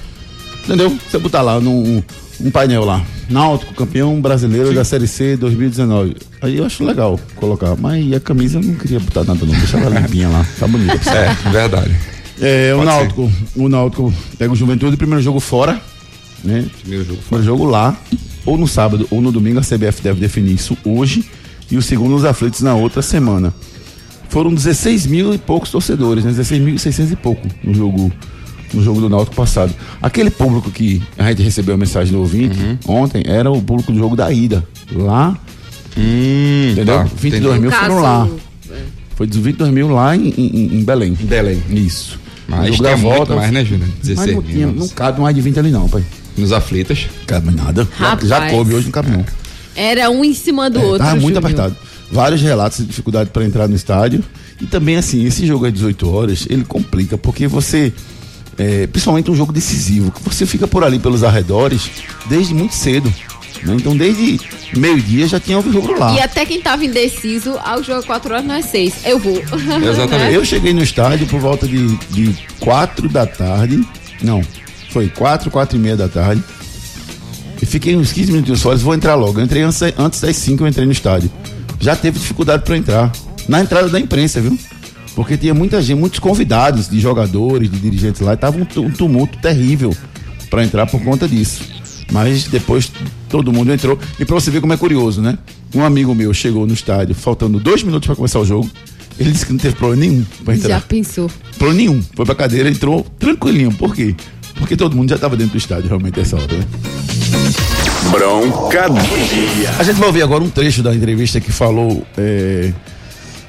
Entendeu? Você botar lá num, um painel lá, Náutico, campeão brasileiro da Série C 2019. Aí eu acho legal colocar. Mas a camisa eu não queria botar nada não, deixa ela limpinha lá, tá bonita. É, verdade. É, o Pode Náutico, o Náutico pega o Juventude, primeiro jogo fora, né? Primeiro jogo Primeiro jogo lá, ou no sábado ou no domingo, a CBF deve definir isso hoje, e o segundo nos aflitos na outra semana. Foram 16 mil e poucos torcedores, né? 16.600 e pouco no jogo, no jogo do Náutico passado. Aquele público que a gente recebeu a mensagem do ouvinte ontem era o público do jogo da ida. Lá, Hum, entendeu? tá, 22 entendi. mil foram lá. Foi 22 mil lá em, em, em Belém. Belém. Isso. Mas jogo tem da muito volta, mais, né, Júnior? Mas 16 não, tinha, mil. não cabe mais de 20 ali não, pai. Nos aflitos. Cabe nada. Já, Rapaz. já coube, hoje não cabe não. Era um em cima do É, outro. tava muito Júnior. apertado. Vários relatos de dificuldade para entrar no estádio. E também, assim, esse jogo às 18 horas, ele complica, porque você, é, principalmente um jogo decisivo, que você fica por ali pelos arredores desde muito cedo. né? Então, desde meio-dia já tinha o jogo lá. E até quem tava indeciso, ao jogo 4 horas, nós 6. Eu vou. Né? Eu cheguei no estádio por volta de, de 4 da tarde. Não, foi 4, 4 e meia da tarde. E fiquei uns 15 minutos fora, vou entrar logo. Eu entrei antes, antes das 5, eu entrei no estádio. Já teve dificuldade para entrar. Na entrada da imprensa, viu? Porque tinha muita gente, muitos convidados de jogadores, de dirigentes lá, e tava um, um tumulto terrível para entrar por conta disso. Mas depois todo mundo entrou. E pra você ver como é curioso, né? Um amigo meu chegou no estádio, faltando dois minutos para começar o jogo. Ele disse que não teve problema nenhum pra entrar. Já pensou. Problema nenhum. Foi pra cadeira, entrou tranquilinho. Por quê? Porque todo mundo já estava dentro do estádio, realmente, essa hora, né? Bronca do dia. A gente vai ouvir agora um trecho da entrevista que falou. é,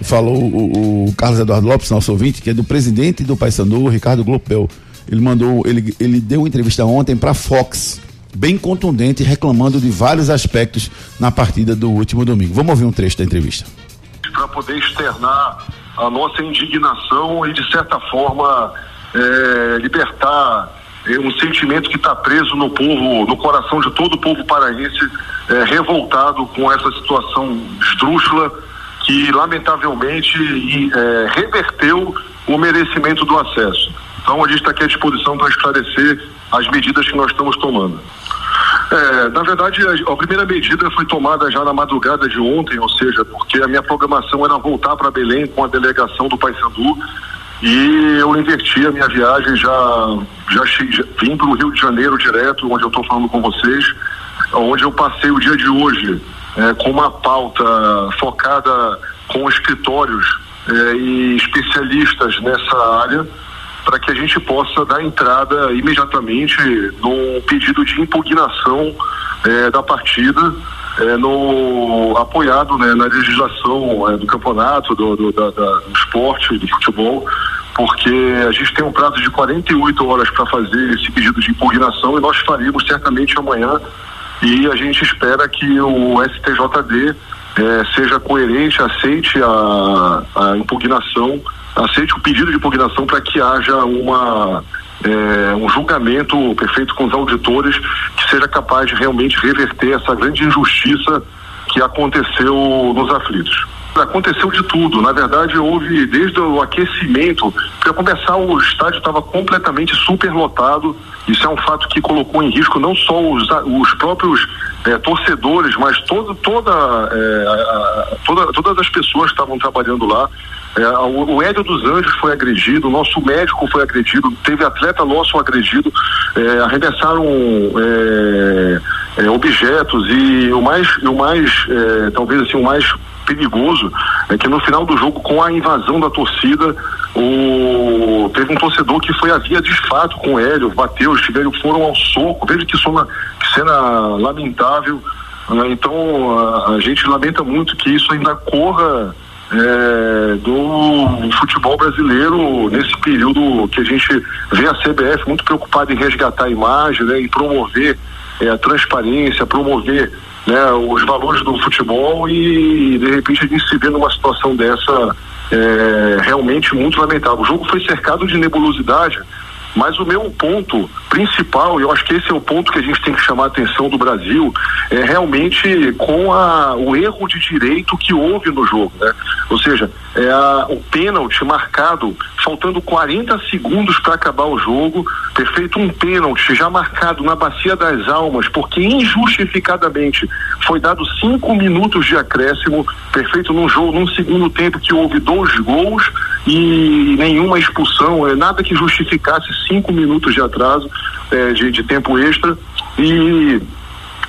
falou o, o Carlos Eduardo Lopes, nosso ouvinte, que é do presidente do Paysandu, Ricardo Glopel. Ele mandou, ele, ele deu uma entrevista ontem para Fox, bem contundente, reclamando de vários aspectos na partida do último domingo. Vamos ouvir um trecho da entrevista. para poder externar a nossa indignação e, de certa forma, eh, libertar eh, um sentimento que está preso no povo, no coração de todo o povo paraense, eh, revoltado com essa situação esdrúxula que, lamentavelmente, eh, reverteu o merecimento do acesso. Então, a gente está aqui à disposição para esclarecer as medidas que nós estamos tomando. É, na verdade, a, a primeira medida foi tomada já na madrugada de ontem, ou seja, porque a minha programação era voltar para Belém com a delegação do Paysandu e eu inverti a minha viagem, já, já, já vim para o Rio de Janeiro direto, onde eu estou falando com vocês, onde eu passei o dia de hoje é, com uma pauta focada com escritórios é, e especialistas nessa área para que a gente possa dar entrada imediatamente num pedido de impugnação eh, da partida, eh, no, apoiado né, na legislação eh, do campeonato, do, do, da- da- do esporte, do futebol, porque a gente tem um prazo de 48 horas para fazer esse pedido de impugnação e nós faremos certamente amanhã e a gente espera que o STJD eh, seja coerente, aceite a, a impugnação, aceite o pedido de impugnação para que haja uma eh, um julgamento perfeito com os auditores que seja capaz de realmente reverter essa grande injustiça que aconteceu nos aflitos. Aconteceu de tudo. Na verdade, houve desde o aquecimento. Para começar, o estádio estava completamente superlotado. Isso é um fato que colocou em risco não só os, os próprios eh, torcedores, mas todo, toda, eh, a- toda- todas as pessoas que estavam trabalhando lá. Eh, o, o Hélio dos Anjos foi agredido, o nosso médico foi agredido, teve atleta nosso agredido, eh, arremessaram objetos e o mais, o mais talvez assim, o mais perigoso é que no final do jogo, com a invasão da torcida, o... teve um torcedor que foi a via de fato com o Hélio, bateu, estiveram, foram ao soco, veja que cena, que cena lamentável. né? Então a, gente lamenta muito que isso ainda corra é, do futebol brasileiro nesse período que a gente vê a CBF muito preocupada em resgatar a imagem, né, em promover é, a transparência, promover né, os valores do futebol e de repente a gente se vê numa situação dessa é, realmente muito lamentável. O jogo foi cercado de nebulosidade, mas o meu ponto principal, eu acho que esse é o ponto que a gente tem que chamar a atenção do Brasil, é realmente com a, o erro de direito que houve no jogo. Né? Ou seja, é a, o pênalti marcado, faltando 40 segundos para acabar o jogo, ter feito um pênalti já marcado na Bacia das Almas, porque injustificadamente foi dado cinco minutos de acréscimo, perfeito num jogo, num segundo tempo que houve dois gols e nenhuma expulsão, é nada que justificasse cinco minutos de atraso é, de, de tempo extra e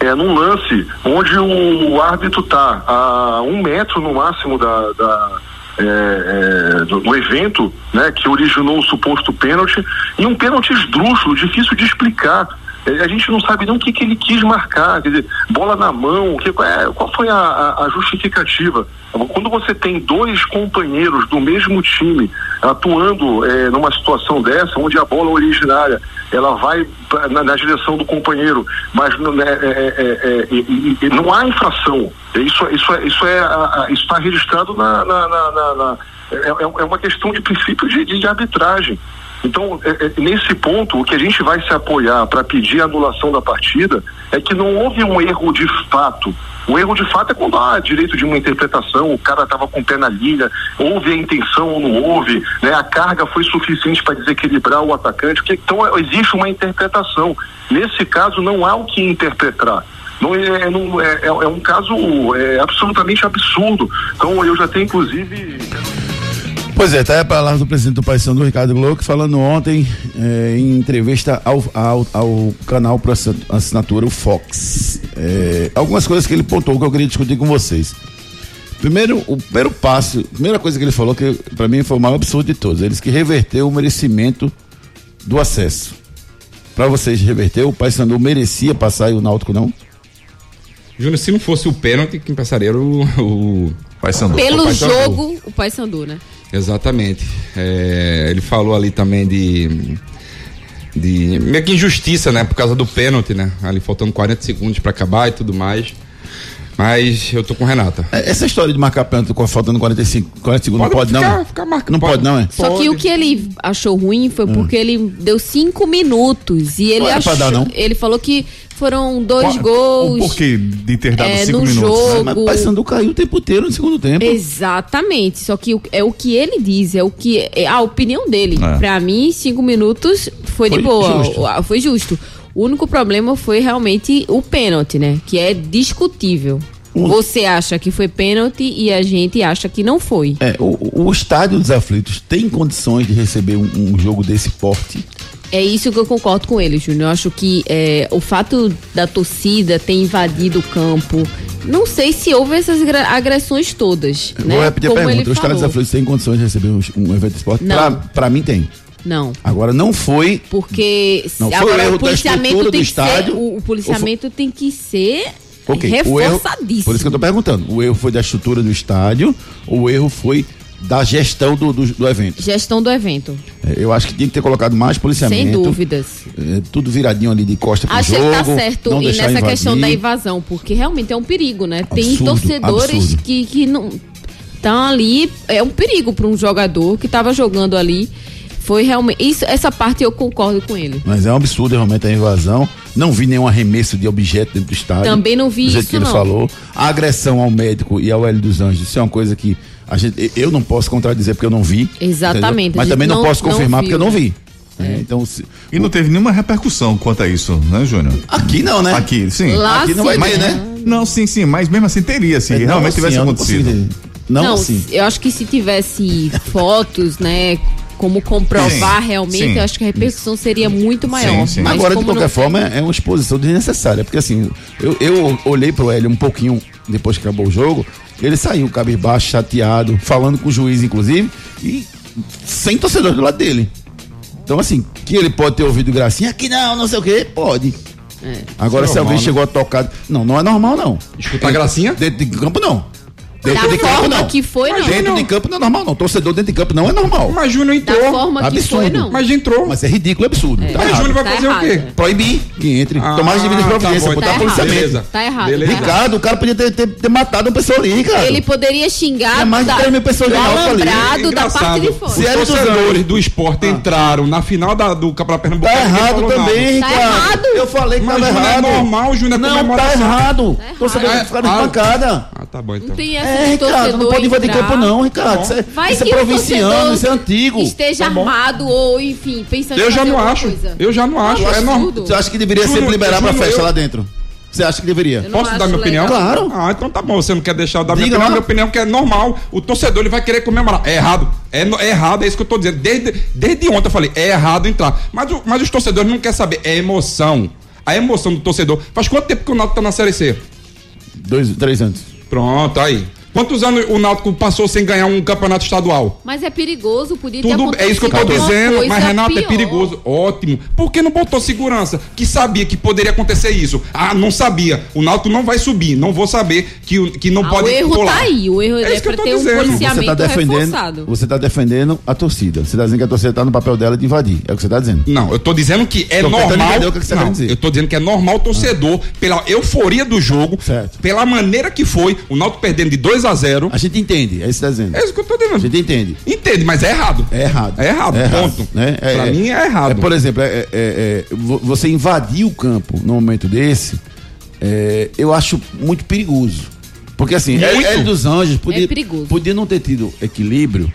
é num lance onde o, o árbitro está a um metro no máximo da, da é, é, do, do, evento, né, que originou o suposto pênalti, e um pênalti esdrúxulo, difícil de explicar. É, a gente não sabe nem o que, que ele quis marcar, dizer, bola na mão, que, é, qual foi a, a, a, justificativa? Quando você tem dois companheiros do mesmo time atuando é, numa situação dessa, onde a bola originária ela vai na, na direção do companheiro, mas né, é, é, não há infração. Isso, isso, é, isso é, está registrado na, na, na é, uma questão de princípio de, de arbitragem. Então, é, é, nesse ponto, o que a gente vai se apoiar para pedir a anulação da partida é que não houve um erro de fato. O erro de fato é quando há direito de uma interpretação, o cara estava com o pé na linha, houve a intenção ou não houve, né? a carga foi suficiente para desequilibrar o atacante. Porque, então, existe uma interpretação. Nesse caso, não há o que interpretar. Não é, não é, é, é um caso é, absolutamente absurdo. Então, eu já tenho, inclusive. Pois é, tá aí a palavra do presidente do Paysandu, Ricardo Glouco, falando ontem eh, em entrevista ao, ao, ao canal para assinatura, o Fox. Eh, algumas coisas que ele pontuou que eu queria discutir com vocês. Primeiro, o primeiro passo, a primeira coisa que ele falou, que para mim foi o maior absurdo de todos, eles que reverteu o merecimento do acesso. Para vocês, reverteu, o Paysandu merecia passar e o Náutico não? Júnior, se não fosse o pênalti, quem passaria era o, o Paysandu. Pelo o jogo, o Paysandu, né? Exatamente. É, ele falou ali também de de meio que injustiça, né, por causa do pênalti, né? Ali faltando 40 segundos para acabar e tudo mais. Mas eu tô com Renata. É, essa história de marcar pênalti com faltando 45, 40 segundos pode, não pode ficar, não? Ficar marca, não pode, pode, não, é? Só pode. que o que ele achou ruim foi porque hum. ele deu cinco minutos e ele achou, dar, não. ele falou que foram dois Qual, gols. O porquê de ter dado é, cinco minutos? Jogo. Mas o Paysandu caiu o tempo inteiro no segundo tempo. Exatamente. Só que é o que ele diz, é o que é a opinião dele. É. Para mim, cinco minutos foi, foi de boa, justo. foi justo. O único problema foi realmente o pênalti, né? Que é discutível. Você acha que foi pênalti e a gente acha que não foi. É, o, o estádio dos aflitos tem condições de receber um, um jogo desse porte? É isso que eu concordo com ele, Júnior. Eu acho que é, o fato da torcida ter invadido o campo, não sei se houve essas agressões todas. Né? Vou repetir Como a pergunta: o Estádio dos Aflitos tem condições de receber um, um evento de esporte? Não. Pra, pra mim tem. Não. Agora não foi. Porque não foi o erro o policiamento do estádio. Ser, o, o policiamento foi... tem que ser okay. reforçadíssimo. Erro, por isso que eu tô perguntando. O erro foi da estrutura do estádio, ou o erro foi da gestão do, do, do, evento. Gestão do evento. É, eu acho que tinha que ter colocado mais policiamento. Sem dúvidas. É, tudo viradinho ali de costa pro acho jogo. Acho que tá certo. e nessa invadir. questão da invasão, porque realmente é um perigo, né? Absurdo, Tem torcedores absurdo. que, que não estão ali. É um perigo para um jogador que estava jogando ali. Foi realmente. Isso, essa parte eu concordo com ele. Mas é um absurdo realmente a invasão. Não vi nenhum arremesso de objeto dentro do estádio. Também não vi do jeito que ele não. falou. A agressão ao médico e ao Hélio dos Anjos, isso é uma coisa que gente, eu não posso contradizer porque eu não vi. Exatamente. Mas também não, não posso confirmar não porque eu não vi. É. Então, se, e não teve nenhuma repercussão quanto a isso, né, Júnior? Aqui não, né? Aqui, sim. Lá Aqui não sim, vai ter, né? Não, sim, sim, mas mesmo assim teria, se é, realmente assim, tivesse acontecido. Não, não assim. Eu acho que se tivesse fotos, né, como comprovar sim, realmente, sim. eu acho que a repercussão seria muito maior. Sim, Agora, de qualquer forma, é, é uma exposição desnecessária, porque assim, eu, eu olhei pro Hélio um pouquinho depois que acabou o jogo, ele saiu cabisbaixo, chateado, falando com o juiz, inclusive, e sem torcedor do lado dele. Então, assim, que ele pode ter ouvido gracinha, aqui não, não sei o quê, pode. Agora, Isso se é alguém normal, chegou a tocar. Não, não é normal, não. Escutar gracinha? Dentro de campo, não. Dentro Da de campo, forma não. que foi, não. Dentro de campo não é normal, não. Torcedor dentro de campo não é normal. Mas Júnior Da entrou. forma que Absurdo. foi, não. Mas entrou. Mas é ridículo, é absurdo. Tá Mas. Júnior vai Tá fazer errado, o quê? é. Proibir que entre. Ah, Tomar as devidas tá providências, bom, botar tá policiamento. Beleza. Tá errado. Beleza. tá. Ricardo, o cara podia ter, ter, ter matado uma pessoa ali, cara. Ele poderia xingar Tinha mais de da- 3 mil pessoas alambrado da parte de fora. Se é Os torcedores do esporte entraram na final da, do Campeonato Pernambucano. Tá errado também. Tá Ricardo. errado. Eu falei que tava é errado. normal, Júnior é Não, tá errado. Torcedor Ah, ficaram ah, espancada. Ah, tá bom então. Não tem essa É, Ricardo, não pode invadir entrar. campo não, Ricardo. Isso é, Vai isso é provinciano, isso é antigo. Esteja Tá armado ou, enfim, pensando Eu em já não alguma acho. coisa. Eu já não acho. É normal. absurdo. Você acha que deveria Júnior, sempre liberar pra festa eu- lá dentro? Você acha que deveria? Posso dar minha opinião? legal. Claro. Ah, então tá bom. Você não quer deixar eu dar minha Diga opinião? lá. Minha opinião é que é normal. O torcedor ele vai querer comemorar. É errado. É, é errado, é isso que eu tô dizendo. Desde, desde ontem eu falei, é errado entrar. Mas, o- mas os torcedores não querem saber. É emoção. A emoção do torcedor. Faz quanto tempo que o Náutico tá na Série C? Dois, três anos. Pronto, aí. Quantos anos o Náutico passou sem ganhar um campeonato estadual? Mas é perigoso, podia ter Tudo, é isso que eu alguma dizendo, mas Renato é pior. perigoso. Ótimo. Por que não botou segurança? Que sabia que poderia acontecer isso. Ah, não sabia. O Náutico não vai subir. Não vou saber que, que não Ah, pode o erro pular. tá aí, o erro É é, isso que eu pra tô ter um dizendo. Você policiamento tá defendendo, reforçado. você tá defendendo a torcida. Você tá dizendo que a torcida tá no papel dela de invadir. É o que você tá dizendo. Não, eu tô dizendo que é Tô normal. o que que você não, quer dizer. eu tô dizendo que é normal o torcedor, pela euforia do jogo, Certo. pela maneira que foi, o Náutico perdendo de 2 a 0 A gente entende, é isso que tá dizendo. É isso que eu tô A dizendo. gente entende. Entende, mas é errado. É errado. É errado, ponto. Né? Pra mim é errado. É, por exemplo, é, é, é, vo- você invadir o campo num momento desse, é, eu acho muito perigoso. Porque assim, Muito. Hélio dos Anjos podia, É podia não ter tido equilíbrio.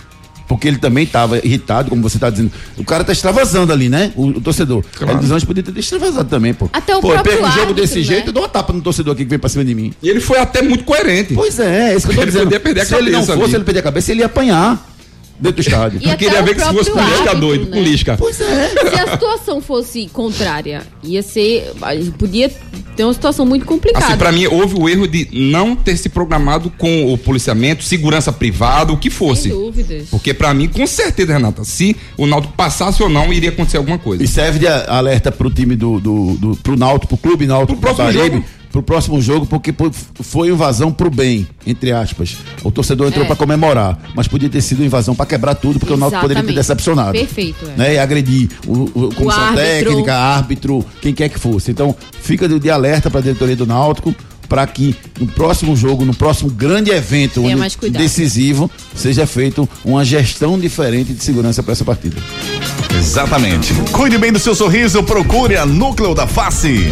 Porque ele também estava irritado, como você está dizendo. O cara tá extravasando ali, né? O, o torcedor. Claro. Hélio dos Anjos podia ter extravasado também, pô. Até o pô, eu próprio perco um jogo desse né? jeito, eu dou uma tapa no torcedor aqui que vem pra cima de mim. E ele foi até muito coerente. Pois é, é isso que eu tô Ele dizendo. podia perder a Se ele não cabeça fosse, ali. ele perder a cabeça, ele ia apanhar dentro do estádio. E eu queria ver que se fosse com Lisca doido, com né? Lisca. Pois é. Se a situação fosse contrária, ia ser. Podia ter uma situação muito complicada. Assim, pra mim, houve o erro de não ter se programado com o policiamento, segurança privada, o que fosse. Sem dúvidas. Porque pra mim, com certeza, Renata, se o Náutico passasse ou não, iria acontecer alguma coisa. E serve de alerta pro time do, do, do pro Náutico, pro clube Náutico, Pro próximo Baribe, jogo. Pro próximo jogo, porque foi invasão pro bem, entre aspas. O torcedor entrou É. pra comemorar, mas podia ter sido invasão pra quebrar tudo, porque o Náutico poderia ter Exatamente. decepcionado. Perfeito, é. Né? E agredir o, o comissão árbitro. técnica, árbitro, quem quer que fosse. Então, fica de, de alerta pra diretoria do Náutico para que no próximo jogo, no próximo grande evento decisivo, seja feito uma gestão diferente de segurança para essa partida. Exatamente. Cuide bem do seu sorriso, procure a Núcleo da Face.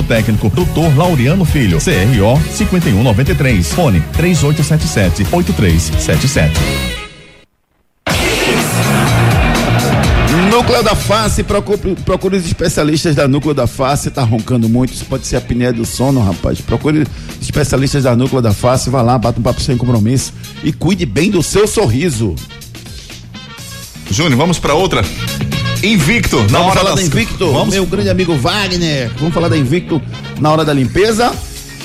técnico, Dr. Laureano Filho, CRO 5193, fone 3877 8377. Núcleo da Face, procure, procure os especialistas da Núcleo da Face, tá roncando muito, isso pode ser a apneia do sono, rapaz. Procure os especialistas da Núcleo da Face, vá lá, bata um papo sem compromisso e cuide bem do seu sorriso. Júnior, vamos pra outra. Invicto, na Vamos hora falar das... da Invicto, Vamos, meu grande amigo Wagner. Vamos falar da Invicto na hora da limpeza.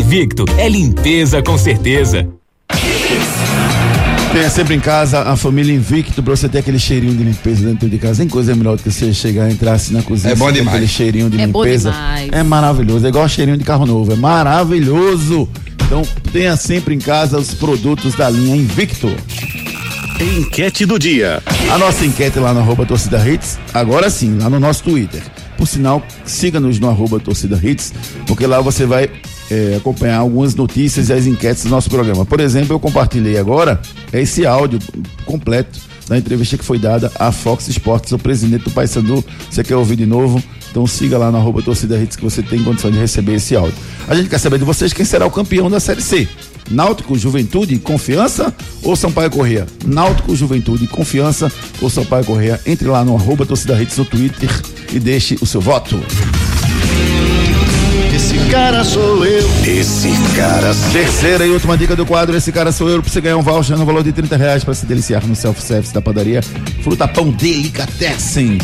Invicto, é limpeza com certeza. Tenha sempre em casa a família Invicto pra você ter aquele cheirinho de limpeza dentro de casa. Tem coisa melhor do que você chegar, entrar assim na cozinha. É bom demais. Aquele cheirinho de É bom limpeza. demais. É maravilhoso. É igual cheirinho de carro novo. É maravilhoso. Então tenha sempre em casa os produtos da linha Invicto. Enquete do dia. A nossa enquete lá no arroba torcida hits, agora sim, lá no nosso Twitter. Por sinal, siga-nos no arroba torcida hits, porque lá você vai é, acompanhar algumas notícias e as enquetes do nosso programa. Por exemplo, eu compartilhei agora esse áudio completo da entrevista que foi dada à Fox Sports, o presidente do Paysandu. Você quer ouvir de novo? Então siga lá no arroba torcida hits que você tem condição de receber esse áudio. A gente quer saber de vocês quem será o campeão da Série C. Náutico, Juventude, Confiança ou Sampaio Correia? Náutico, Juventude, Confiança ou Sampaio Correia? Entre lá no arroba torcida hits no Twitter e deixe o seu voto. Esse cara sou eu. Esse cara sou Terceira e última dica do quadro, esse cara sou eu, pra você ganhar um voucher no valor de 30 reais pra se deliciar no self-service da padaria Fruta Pão Delicatessen.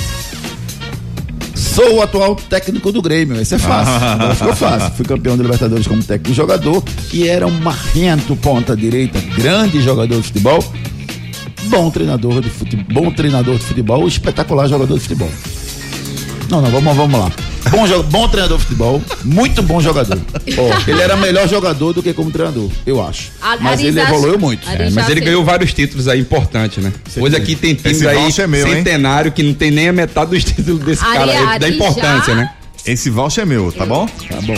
Sou o atual técnico do Grêmio, esse é fácil. Agora ficou fácil. Fui campeão da Libertadores como técnico jogador e era um marrento ponta direita, grande jogador de futebol, bom treinador de futebol, bom treinador de futebol, espetacular jogador de futebol. Não, não, vamos, vamos lá. Bom, jo- bom treinador de futebol, muito bom jogador. Ó, ele era melhor jogador do que como treinador, eu acho. A- Mas ele evoluiu muito. É, mas ele ganhou vários títulos aí importantes, né? Hoje aqui tem times aí é meu, hein? centenário que não tem nem a metade dos títulos desse Ari- cara aí, da Ari importância, já- né? Esse voucher é meu, tá bom? Tá bom.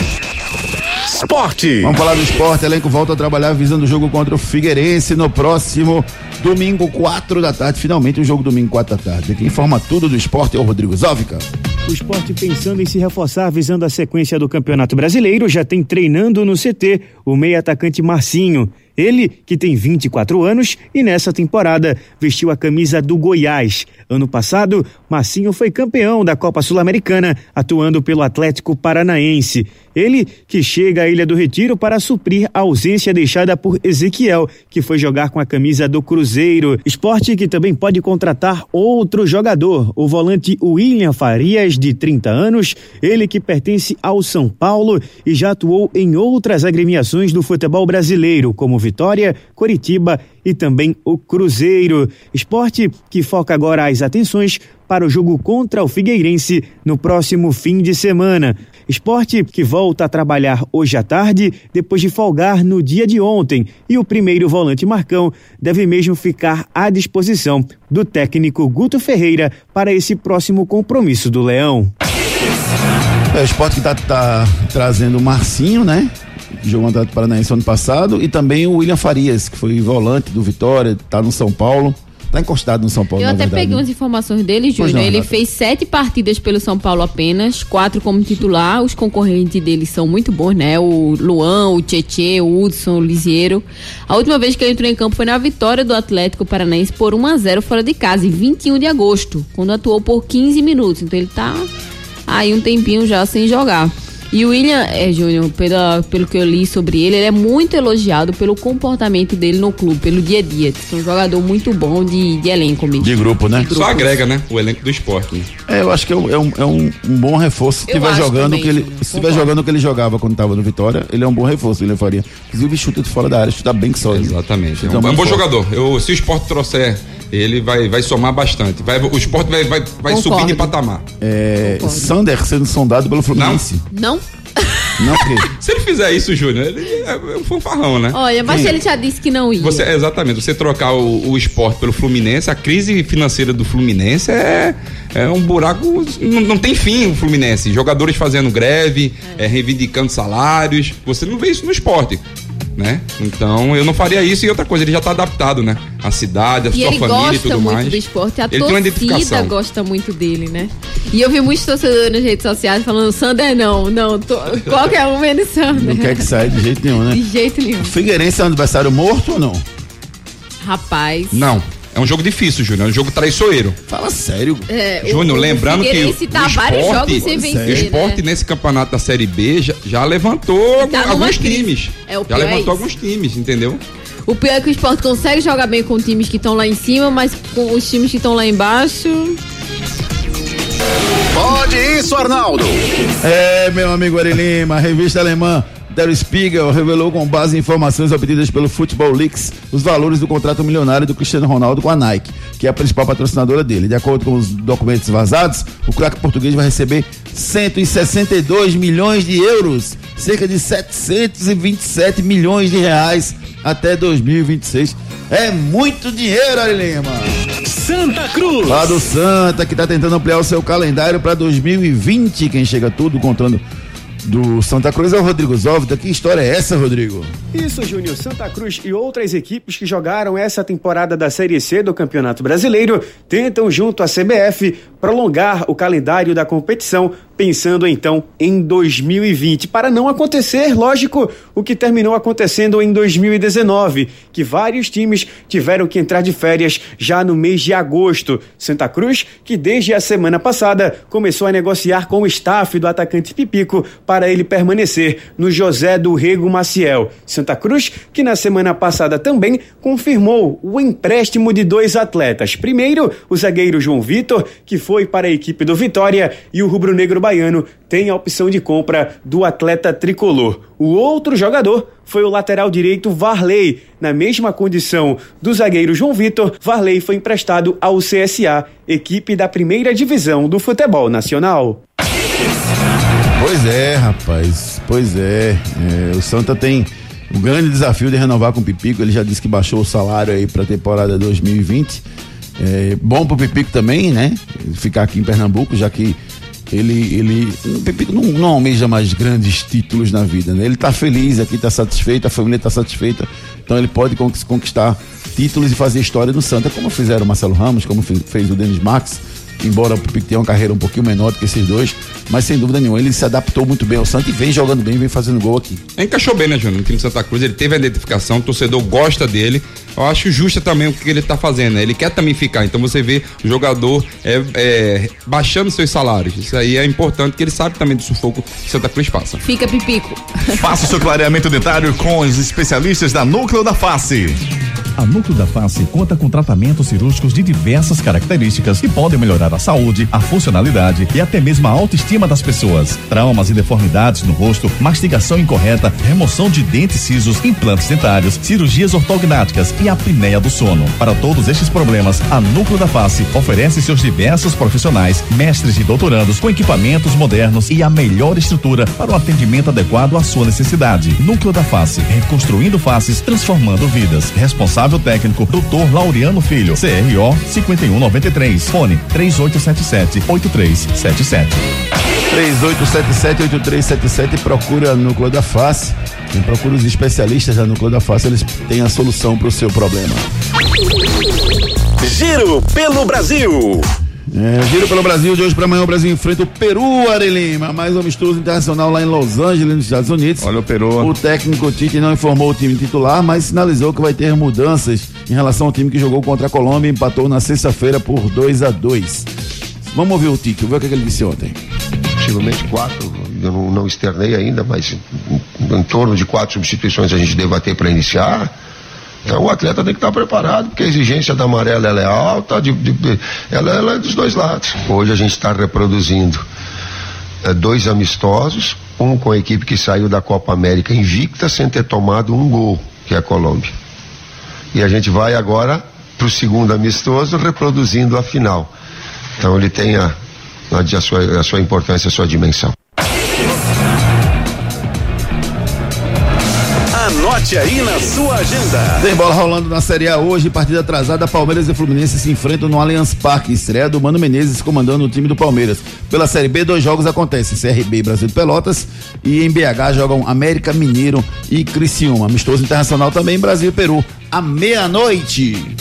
Esporte. Vamos falar do esporte. Elenco volta a trabalhar visando o jogo contra o Figueirense no próximo domingo, 4 da tarde. Finalmente um jogo domingo, 4 da tarde. Quem informa tudo do esporte é o Rodrigo Zóvica. O esporte pensando em se reforçar visando a sequência do Campeonato Brasileiro já tem treinando no CT o meio atacante Marcinho. Ele, que tem 24 anos e nessa temporada vestiu a camisa do Goiás. Ano passado, Marcinho foi campeão da Copa Sul-Americana, atuando pelo Atlético Paranaense. Ele que chega à Ilha do Retiro para suprir a ausência deixada por Ezequiel, que foi jogar com a camisa do Cruzeiro. Esporte que também pode contratar outro jogador, o volante William Farias, de 30 anos, ele que pertence ao São Paulo e já atuou em outras agremiações do futebol brasileiro, como Vitória, Coritiba e também o Cruzeiro. Esporte que foca agora as atenções para o jogo contra o Figueirense no próximo fim de semana. Esporte que volta a trabalhar hoje à tarde, depois de folgar no dia de ontem. E o primeiro volante Marcão deve mesmo ficar à disposição do técnico Guto Ferreira para esse próximo compromisso do Leão. É o esporte que tá, tá trazendo o Marcinho, né? Jogou Atlético Paranaense ano passado. E também o William Farias, que foi volante do Vitória, tá no São Paulo. Tá encostado no São Paulo, Eu até verdade, peguei né? umas informações dele, Júnior. Ele Renata. fez sete partidas pelo São Paulo apenas, quatro como titular. Os concorrentes dele são muito bons, né? O Luan, o Tietê, o Hudson, o Lisiero. A última vez que ele entrou em campo foi na vitória do Atlético Paranaense por 1 a 0 fora de casa, em 21 de agosto, quando atuou por 15 minutos. Então ele tá aí um tempinho já sem jogar. E o William, é, Júnior, pela, pelo que eu li sobre ele, ele é muito elogiado pelo comportamento dele no clube, pelo dia a dia. É um jogador muito bom de, de elenco mesmo. De grupo, né? Só agrega, né? O elenco do esporte. Né? É, eu acho que é um, é um, é um- bom reforço. Se Eu estiver acho jogando também, que ele, Júnior, se estiver concordo. jogando o que ele jogava quando estava no Vitória, ele é um bom reforço, ele faria. Inclusive chuta de fora da área, chuta bem que só. Exatamente. É Chuta um, é um bom forte. jogador. Eu, se o esporte trouxer, ele vai, vai somar bastante. Vai, o esporte vai, vai, vai subir de patamar. É, Sander sendo sondado pelo Fluminense. Não? Não, porque Se ele fizer isso, Júnior, ele é um fanfarrão, né? Olha, mas Sim. ele já disse que não ia. Você, exatamente, você trocar o, o esporte pelo Fluminense, a crise financeira do Fluminense é, é um buraco. Não, não tem fim o Fluminense. Jogadores fazendo greve, é, reivindicando salários. Você não vê isso no esporte. Né? Então eu não faria isso e outra coisa, ele já tá adaptado, né? A cidade, a E sua ele família e gosta tudo muito mais. do esporte, a ele tem uma torcida identificação. gosta muito dele, né? E eu vi muitos torcedores nas redes sociais falando, Sander não, não, tô, qualquer um menos Sander. não quer que saia de jeito nenhum, né? De jeito nenhum. Figueirense é um adversário morto ou não? Rapaz. Não, é um jogo difícil, Júnior, é um jogo traiçoeiro. Fala sério. É, o- Júnior, o lembrando que o, tá o vários esporte, jogos sem o vencer, esporte né? nesse campeonato da Série B já, já levantou Tá alguns times. É, o já pior é levantou alguns times, entendeu? O pior é que o esporte consegue jogar bem com times que estão lá em cima, mas com os times que estão lá embaixo. Pode isso, Arnaldo. É, meu amigo Ari Lima, revista alemã Der Spiegel revelou com base em informações obtidas pelo Football Leaks os valores do contrato milionário do Cristiano Ronaldo com a Nike, que é a principal patrocinadora dele. De acordo com os documentos vazados, o craque português vai receber 162 milhões de euros, cerca de 727 milhões de reais até 2026. É muito dinheiro, Ari Lima. Santa Cruz. Lá do Santa, que está tentando ampliar o seu calendário para 2020. Quem chega tudo contando do Santa Cruz é o Rodrigo Zóvita. Que história é essa, Rodrigo? Isso, Júnior. Santa Cruz e outras equipes que jogaram essa temporada da Série C do Campeonato Brasileiro tentam, junto à CBF, prolongar o calendário da competição, pensando então em 2020. Para não acontecer, lógico, o que terminou acontecendo em 2019, que vários times tiveram que entrar de férias já no mês de agosto. Santa Cruz, que desde a semana passada começou a negociar com o staff do atacante Pipico para ele permanecer no José do Rego Maciel. Santa Cruz, que na semana passada também confirmou o empréstimo de dois atletas. Primeiro, o zagueiro João Vitor, que foi para a equipe do Vitória, e o rubro-negro baiano tem a opção de compra do atleta tricolor. O outro jogador foi o lateral direito Varley. Na mesma condição do zagueiro João Vitor, Varley foi emprestado ao CSA, equipe da primeira divisão do futebol nacional. Pois é, rapaz. Pois é. É, o Santa tem o grande desafio de renovar com o Pipico. Ele já disse que baixou o salário aí para a temporada 2020. É, bom pro Pipico também, né? Ficar aqui em Pernambuco, já que ele, ele o Pipico não, não almeja mais grandes títulos na vida, né? Ele tá feliz aqui, tá satisfeito, a família tá satisfeita, então ele pode conquistar títulos e fazer história no Santa, como fizeram o Marcelo Ramos, como fez, o Denis Marques, embora o Pipico tenha uma carreira um pouquinho menor do que esses dois, mas sem dúvida nenhuma, ele se adaptou muito bem ao Santa e vem jogando bem, vem fazendo gol aqui. Encaixou bem, né, Júnior? No time de Santa Cruz, ele teve a identificação, o torcedor gosta dele. Eu acho justo também o que ele tá fazendo, né? Ele quer também ficar. Então você vê o jogador é, é, baixando seus salários. Isso aí é importante, que ele sabe também do sufoco que Santa Cruz passa. Fica pipico. Faça o seu clareamento dentário com os especialistas da Núcleo da Face. A Núcleo da Face conta com tratamentos cirúrgicos de diversas características que podem melhorar a saúde, a funcionalidade e até mesmo a autoestima das pessoas. Traumas e deformidades no rosto, mastigação incorreta, remoção de dentes cisos, implantes dentários, cirurgias ortognáticas e apneia do sono. Para todos estes problemas, a Núcleo da Face oferece seus diversos profissionais, mestres e doutorandos com equipamentos modernos e a melhor estrutura para o atendimento adequado à sua necessidade. Núcleo da Face, reconstruindo faces, transformando vidas. Responsável técnico, Dr. Laureano Filho, CRO 5193, fone 3877 8377. 3877-8377 procura a Núcleo da Face. Procura os especialistas da Núcleo da Face, eles têm a solução para o seu problema. Giro pelo Brasil. É, giro pelo Brasil de hoje para amanhã o Brasil enfrenta o Peru, Arelima, mais um amistoso internacional lá em Los Angeles, nos Estados Unidos. Olha o Peru. O técnico Tite não informou o time titular, mas sinalizou que vai ter mudanças em relação ao time que jogou contra a Colômbia e empatou na sexta-feira por 2 a 2 Vamos ouvir o Tite, ver o que, é que ele disse ontem. possivelmente quatro, eu não, não externei ainda, mas em, em torno de quatro substituições a gente deva ter para iniciar. Então o atleta tem que estar preparado, porque a exigência da amarela ela é alta, de, de- ela, ela é dos dois lados. Hoje a gente está reproduzindo eh, dois amistosos, um com a equipe que saiu da Copa América invicta sem ter tomado um gol, que é a Colômbia. E a gente vai agora para o segundo amistoso reproduzindo a final. Então ele tem a, a, sua, a sua importância, a sua dimensão. Anote aí na sua agenda. Tem bola rolando na Série A hoje, partida atrasada, Palmeiras e Fluminense se enfrentam no Allianz Parque, estreia do Mano Menezes comandando o time do Palmeiras. Pela Série B, dois jogos acontecem, CRB e Brasil de Pelotas, e em BH jogam América Mineiro e Criciúma. Amistoso internacional também, Brasil e Peru, à meia-noite.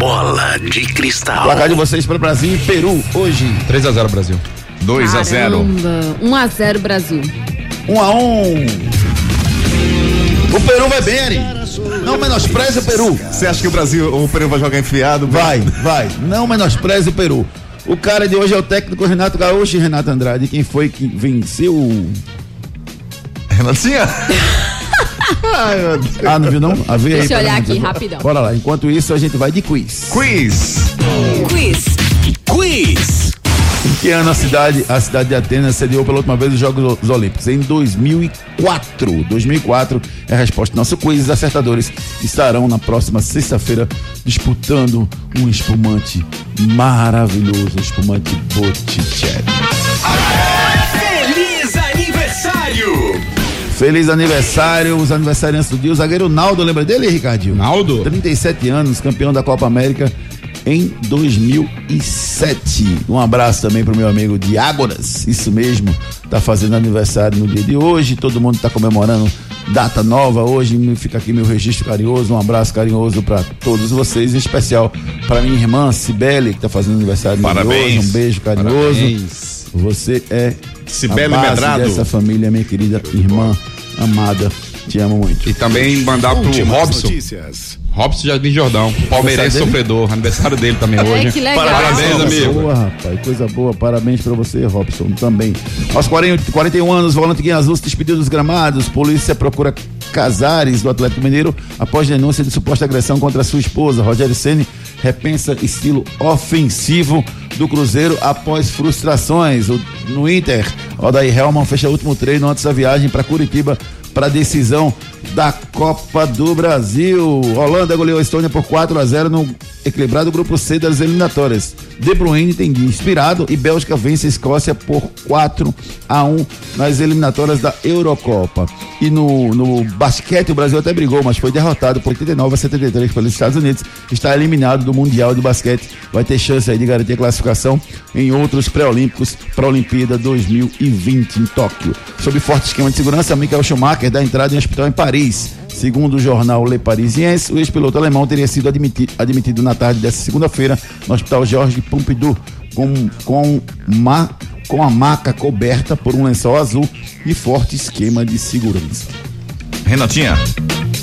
Bola de cristal. Placar de vocês para Brasil e Peru, hoje. 3 a 0 Brasil. 2 a 0. Caramba. 1 a 0 Brasil. 1 a 1 O Peru vai bem, Ari. Não menospreze o Peru. Você acha que o Brasil, o Peru vai jogar enfiado? Vai, vai. Não menospreze o Peru. O cara de hoje é o técnico Renato Gaúcho e Renato Andrade. Quem foi que venceu? Renatinha? Ai, meu Deus. Ah, não viu não? Vê aí Deixa eu olhar aqui, rapidão. Bora lá. Enquanto isso, a gente vai de quiz. Quiz. Quiz. Quiz. Em que ano a cidade, a cidade de Atenas sediou pela última vez os Jogos Olímpicos? Em 2004. 2004 é a resposta do nosso quiz. Os acertadores estarão na próxima sexta-feira disputando um espumante maravilhoso, espumante Botticelli. Feliz aniversário! Feliz aniversário, os aniversariantes do dia. O zagueiro Naldo, lembra dele, Ricardinho? Naldo? 37 anos, campeão da Copa América em 2007. Um abraço também pro meu amigo Diágoras, isso mesmo, tá fazendo aniversário no dia de hoje. Todo mundo tá comemorando data nova hoje. Fica aqui meu registro carinhoso, um abraço carinhoso para todos vocês, em especial para minha irmã Cibele, que tá fazendo aniversário no dia de Parabéns. hoje. Um beijo carinhoso. Parabéns. Você é Cibele a base Medrado. dessa família, minha querida irmã amada. Te amo muito. E também mandar pro Últimas Robson. notícias. Robson Jardim Jordão. Palmeirense sofredor. Aniversário dele também É, hoje. que legal. Parabéns, Coisa amigo. boa, rapaz. Coisa boa. Parabéns pra você, Robson, também. Aos 40, 41 anos, o volante Guinha Azul se despediu dos gramados. Polícia procura Casares, do Atlético Mineiro, após denúncia de suposta agressão contra sua esposa. Rogério Ceni repensa estilo ofensivo do Cruzeiro após frustrações. O- no Inter, Odair Helman fecha o último treino antes da viagem para Curitiba para decisão da Copa do Brasil. Holanda goleou a Estônia por 4 a 0 no equilibrado grupo C das eliminatórias. De Bruyne tem inspirado e Bélgica vence a Escócia por 4 a 1 nas eliminatórias da Eurocopa. E no, no basquete o Brasil até brigou, mas foi derrotado por 89 a 73 pelos Estados Unidos. Está eliminado do Mundial de Basquete. Vai ter chance aí de garantir a classificação em outros pré-olímpicos para a Olimpíada 2020 em Tóquio. Sob forte esquema de segurança, Michael Schumacher dá entrada em um hospital em Paris. Segundo o jornal Le Parisien, o ex-piloto alemão teria sido admiti- admitido na tarde dessa segunda-feira no Hospital Georges Pompidou com, com, ma, com a maca coberta por um lençol azul e forte esquema de segurança. Renatinha,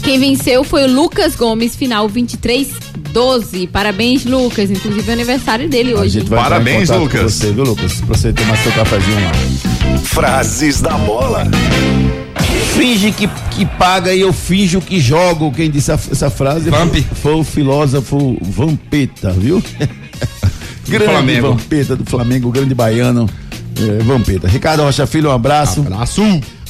Quem venceu foi o Lucas Gomes, final 23-12. Parabéns, Lucas. Inclusive é aniversário dele A hoje. gente vai entrar em Parabéns, Lucas. você, viu, Lucas? Pra você tomar seu cafezinho lá. Frases da bola. Finge que, que paga e eu finjo que jogo. Quem disse a- essa frase Vamp. foi, foi o filósofo Vampeta, viu? grande Flamengo. Vampeta do Flamengo, grande baiano. É, Vampeta. Ricardo Rocha Filho, um abraço. Abraço.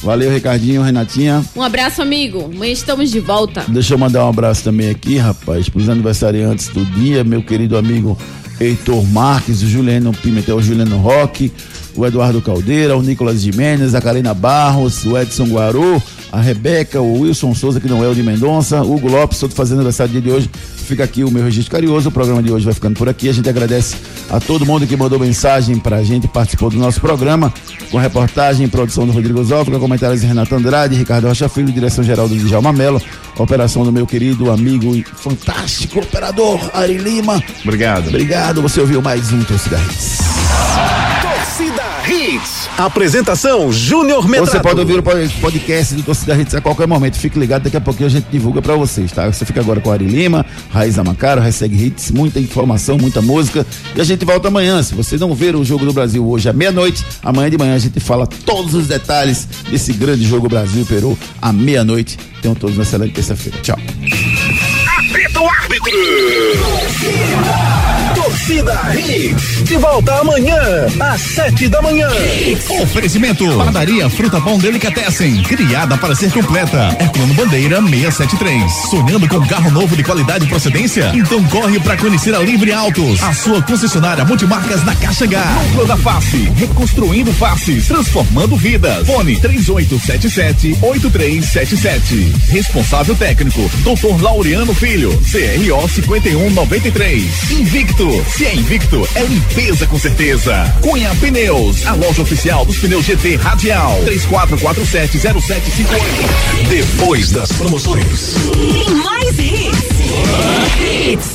Valeu, Ricardinho, Renatinha. Um abraço, amigo. Amanhã estamos de volta. Deixa eu mandar um abraço também aqui, rapaz, pros aniversariantes do dia, meu querido amigo Heitor Marques, o Juliano Pimentel, o Juliano Roque, o Eduardo Caldeira, o Nicolas Jimenez, a Karina Barros, o Edson Guaru, a Rebeca, o Wilson Souza, que não é o de Mendonça, o Hugo Lopes, todo fazendo aniversário dia de hoje. Fica aqui o meu registro carinhoso. O programa de hoje vai ficando por aqui. A gente agradece a todo mundo que mandou mensagem pra gente, participou do nosso programa, com reportagem produção do Rodrigo Zófila, comentários de Renato Andrade, Ricardo Rocha Filho, direção geral do Djalma Mello, operação do meu querido amigo e fantástico operador Ari Lima. obrigado. Obrigado, você ouviu mais um Torcida Hits. Hits. Apresentação Júnior Medrado. Você pode ouvir o pod- podcast do Torcida Hits a qualquer momento. Fique ligado, daqui a pouquinho a gente divulga pra vocês, tá? Você fica agora com Ari Lima, Raiz Amacaro, Hashtag Hits, muita informação, muita música. E a gente volta amanhã. Se você não ver o Jogo do Brasil hoje à meia-noite, amanhã de manhã a gente fala todos os detalhes desse grande jogo Brasil e Peru à meia-noite. Tenham todos uma excelente terça-feira. Tchau. Apita o árbitro. Torcida Hits. De volta amanhã, às sete da manhã. Oferecimento. Padaria Fruta Pão Delicatessen. Criada para ser completa. Herculano Bandeira 673. Sonhando com carro novo de qualidade e procedência? Então corre para conhecer a Livre Autos. A sua concessionária multimarcas na Caixa H. Núcleo da Face. Reconstruindo faces. Transformando vidas. Fone 3877-8377. Responsável técnico. Dr. Laureano Filho. CRO 5193. Invicto. Se é invicto, é limpeza com certeza. Cunha Pneus. A loja oficial dos pneus GT Radial. 34470758. Depois das promoções. Mais hits. Hits.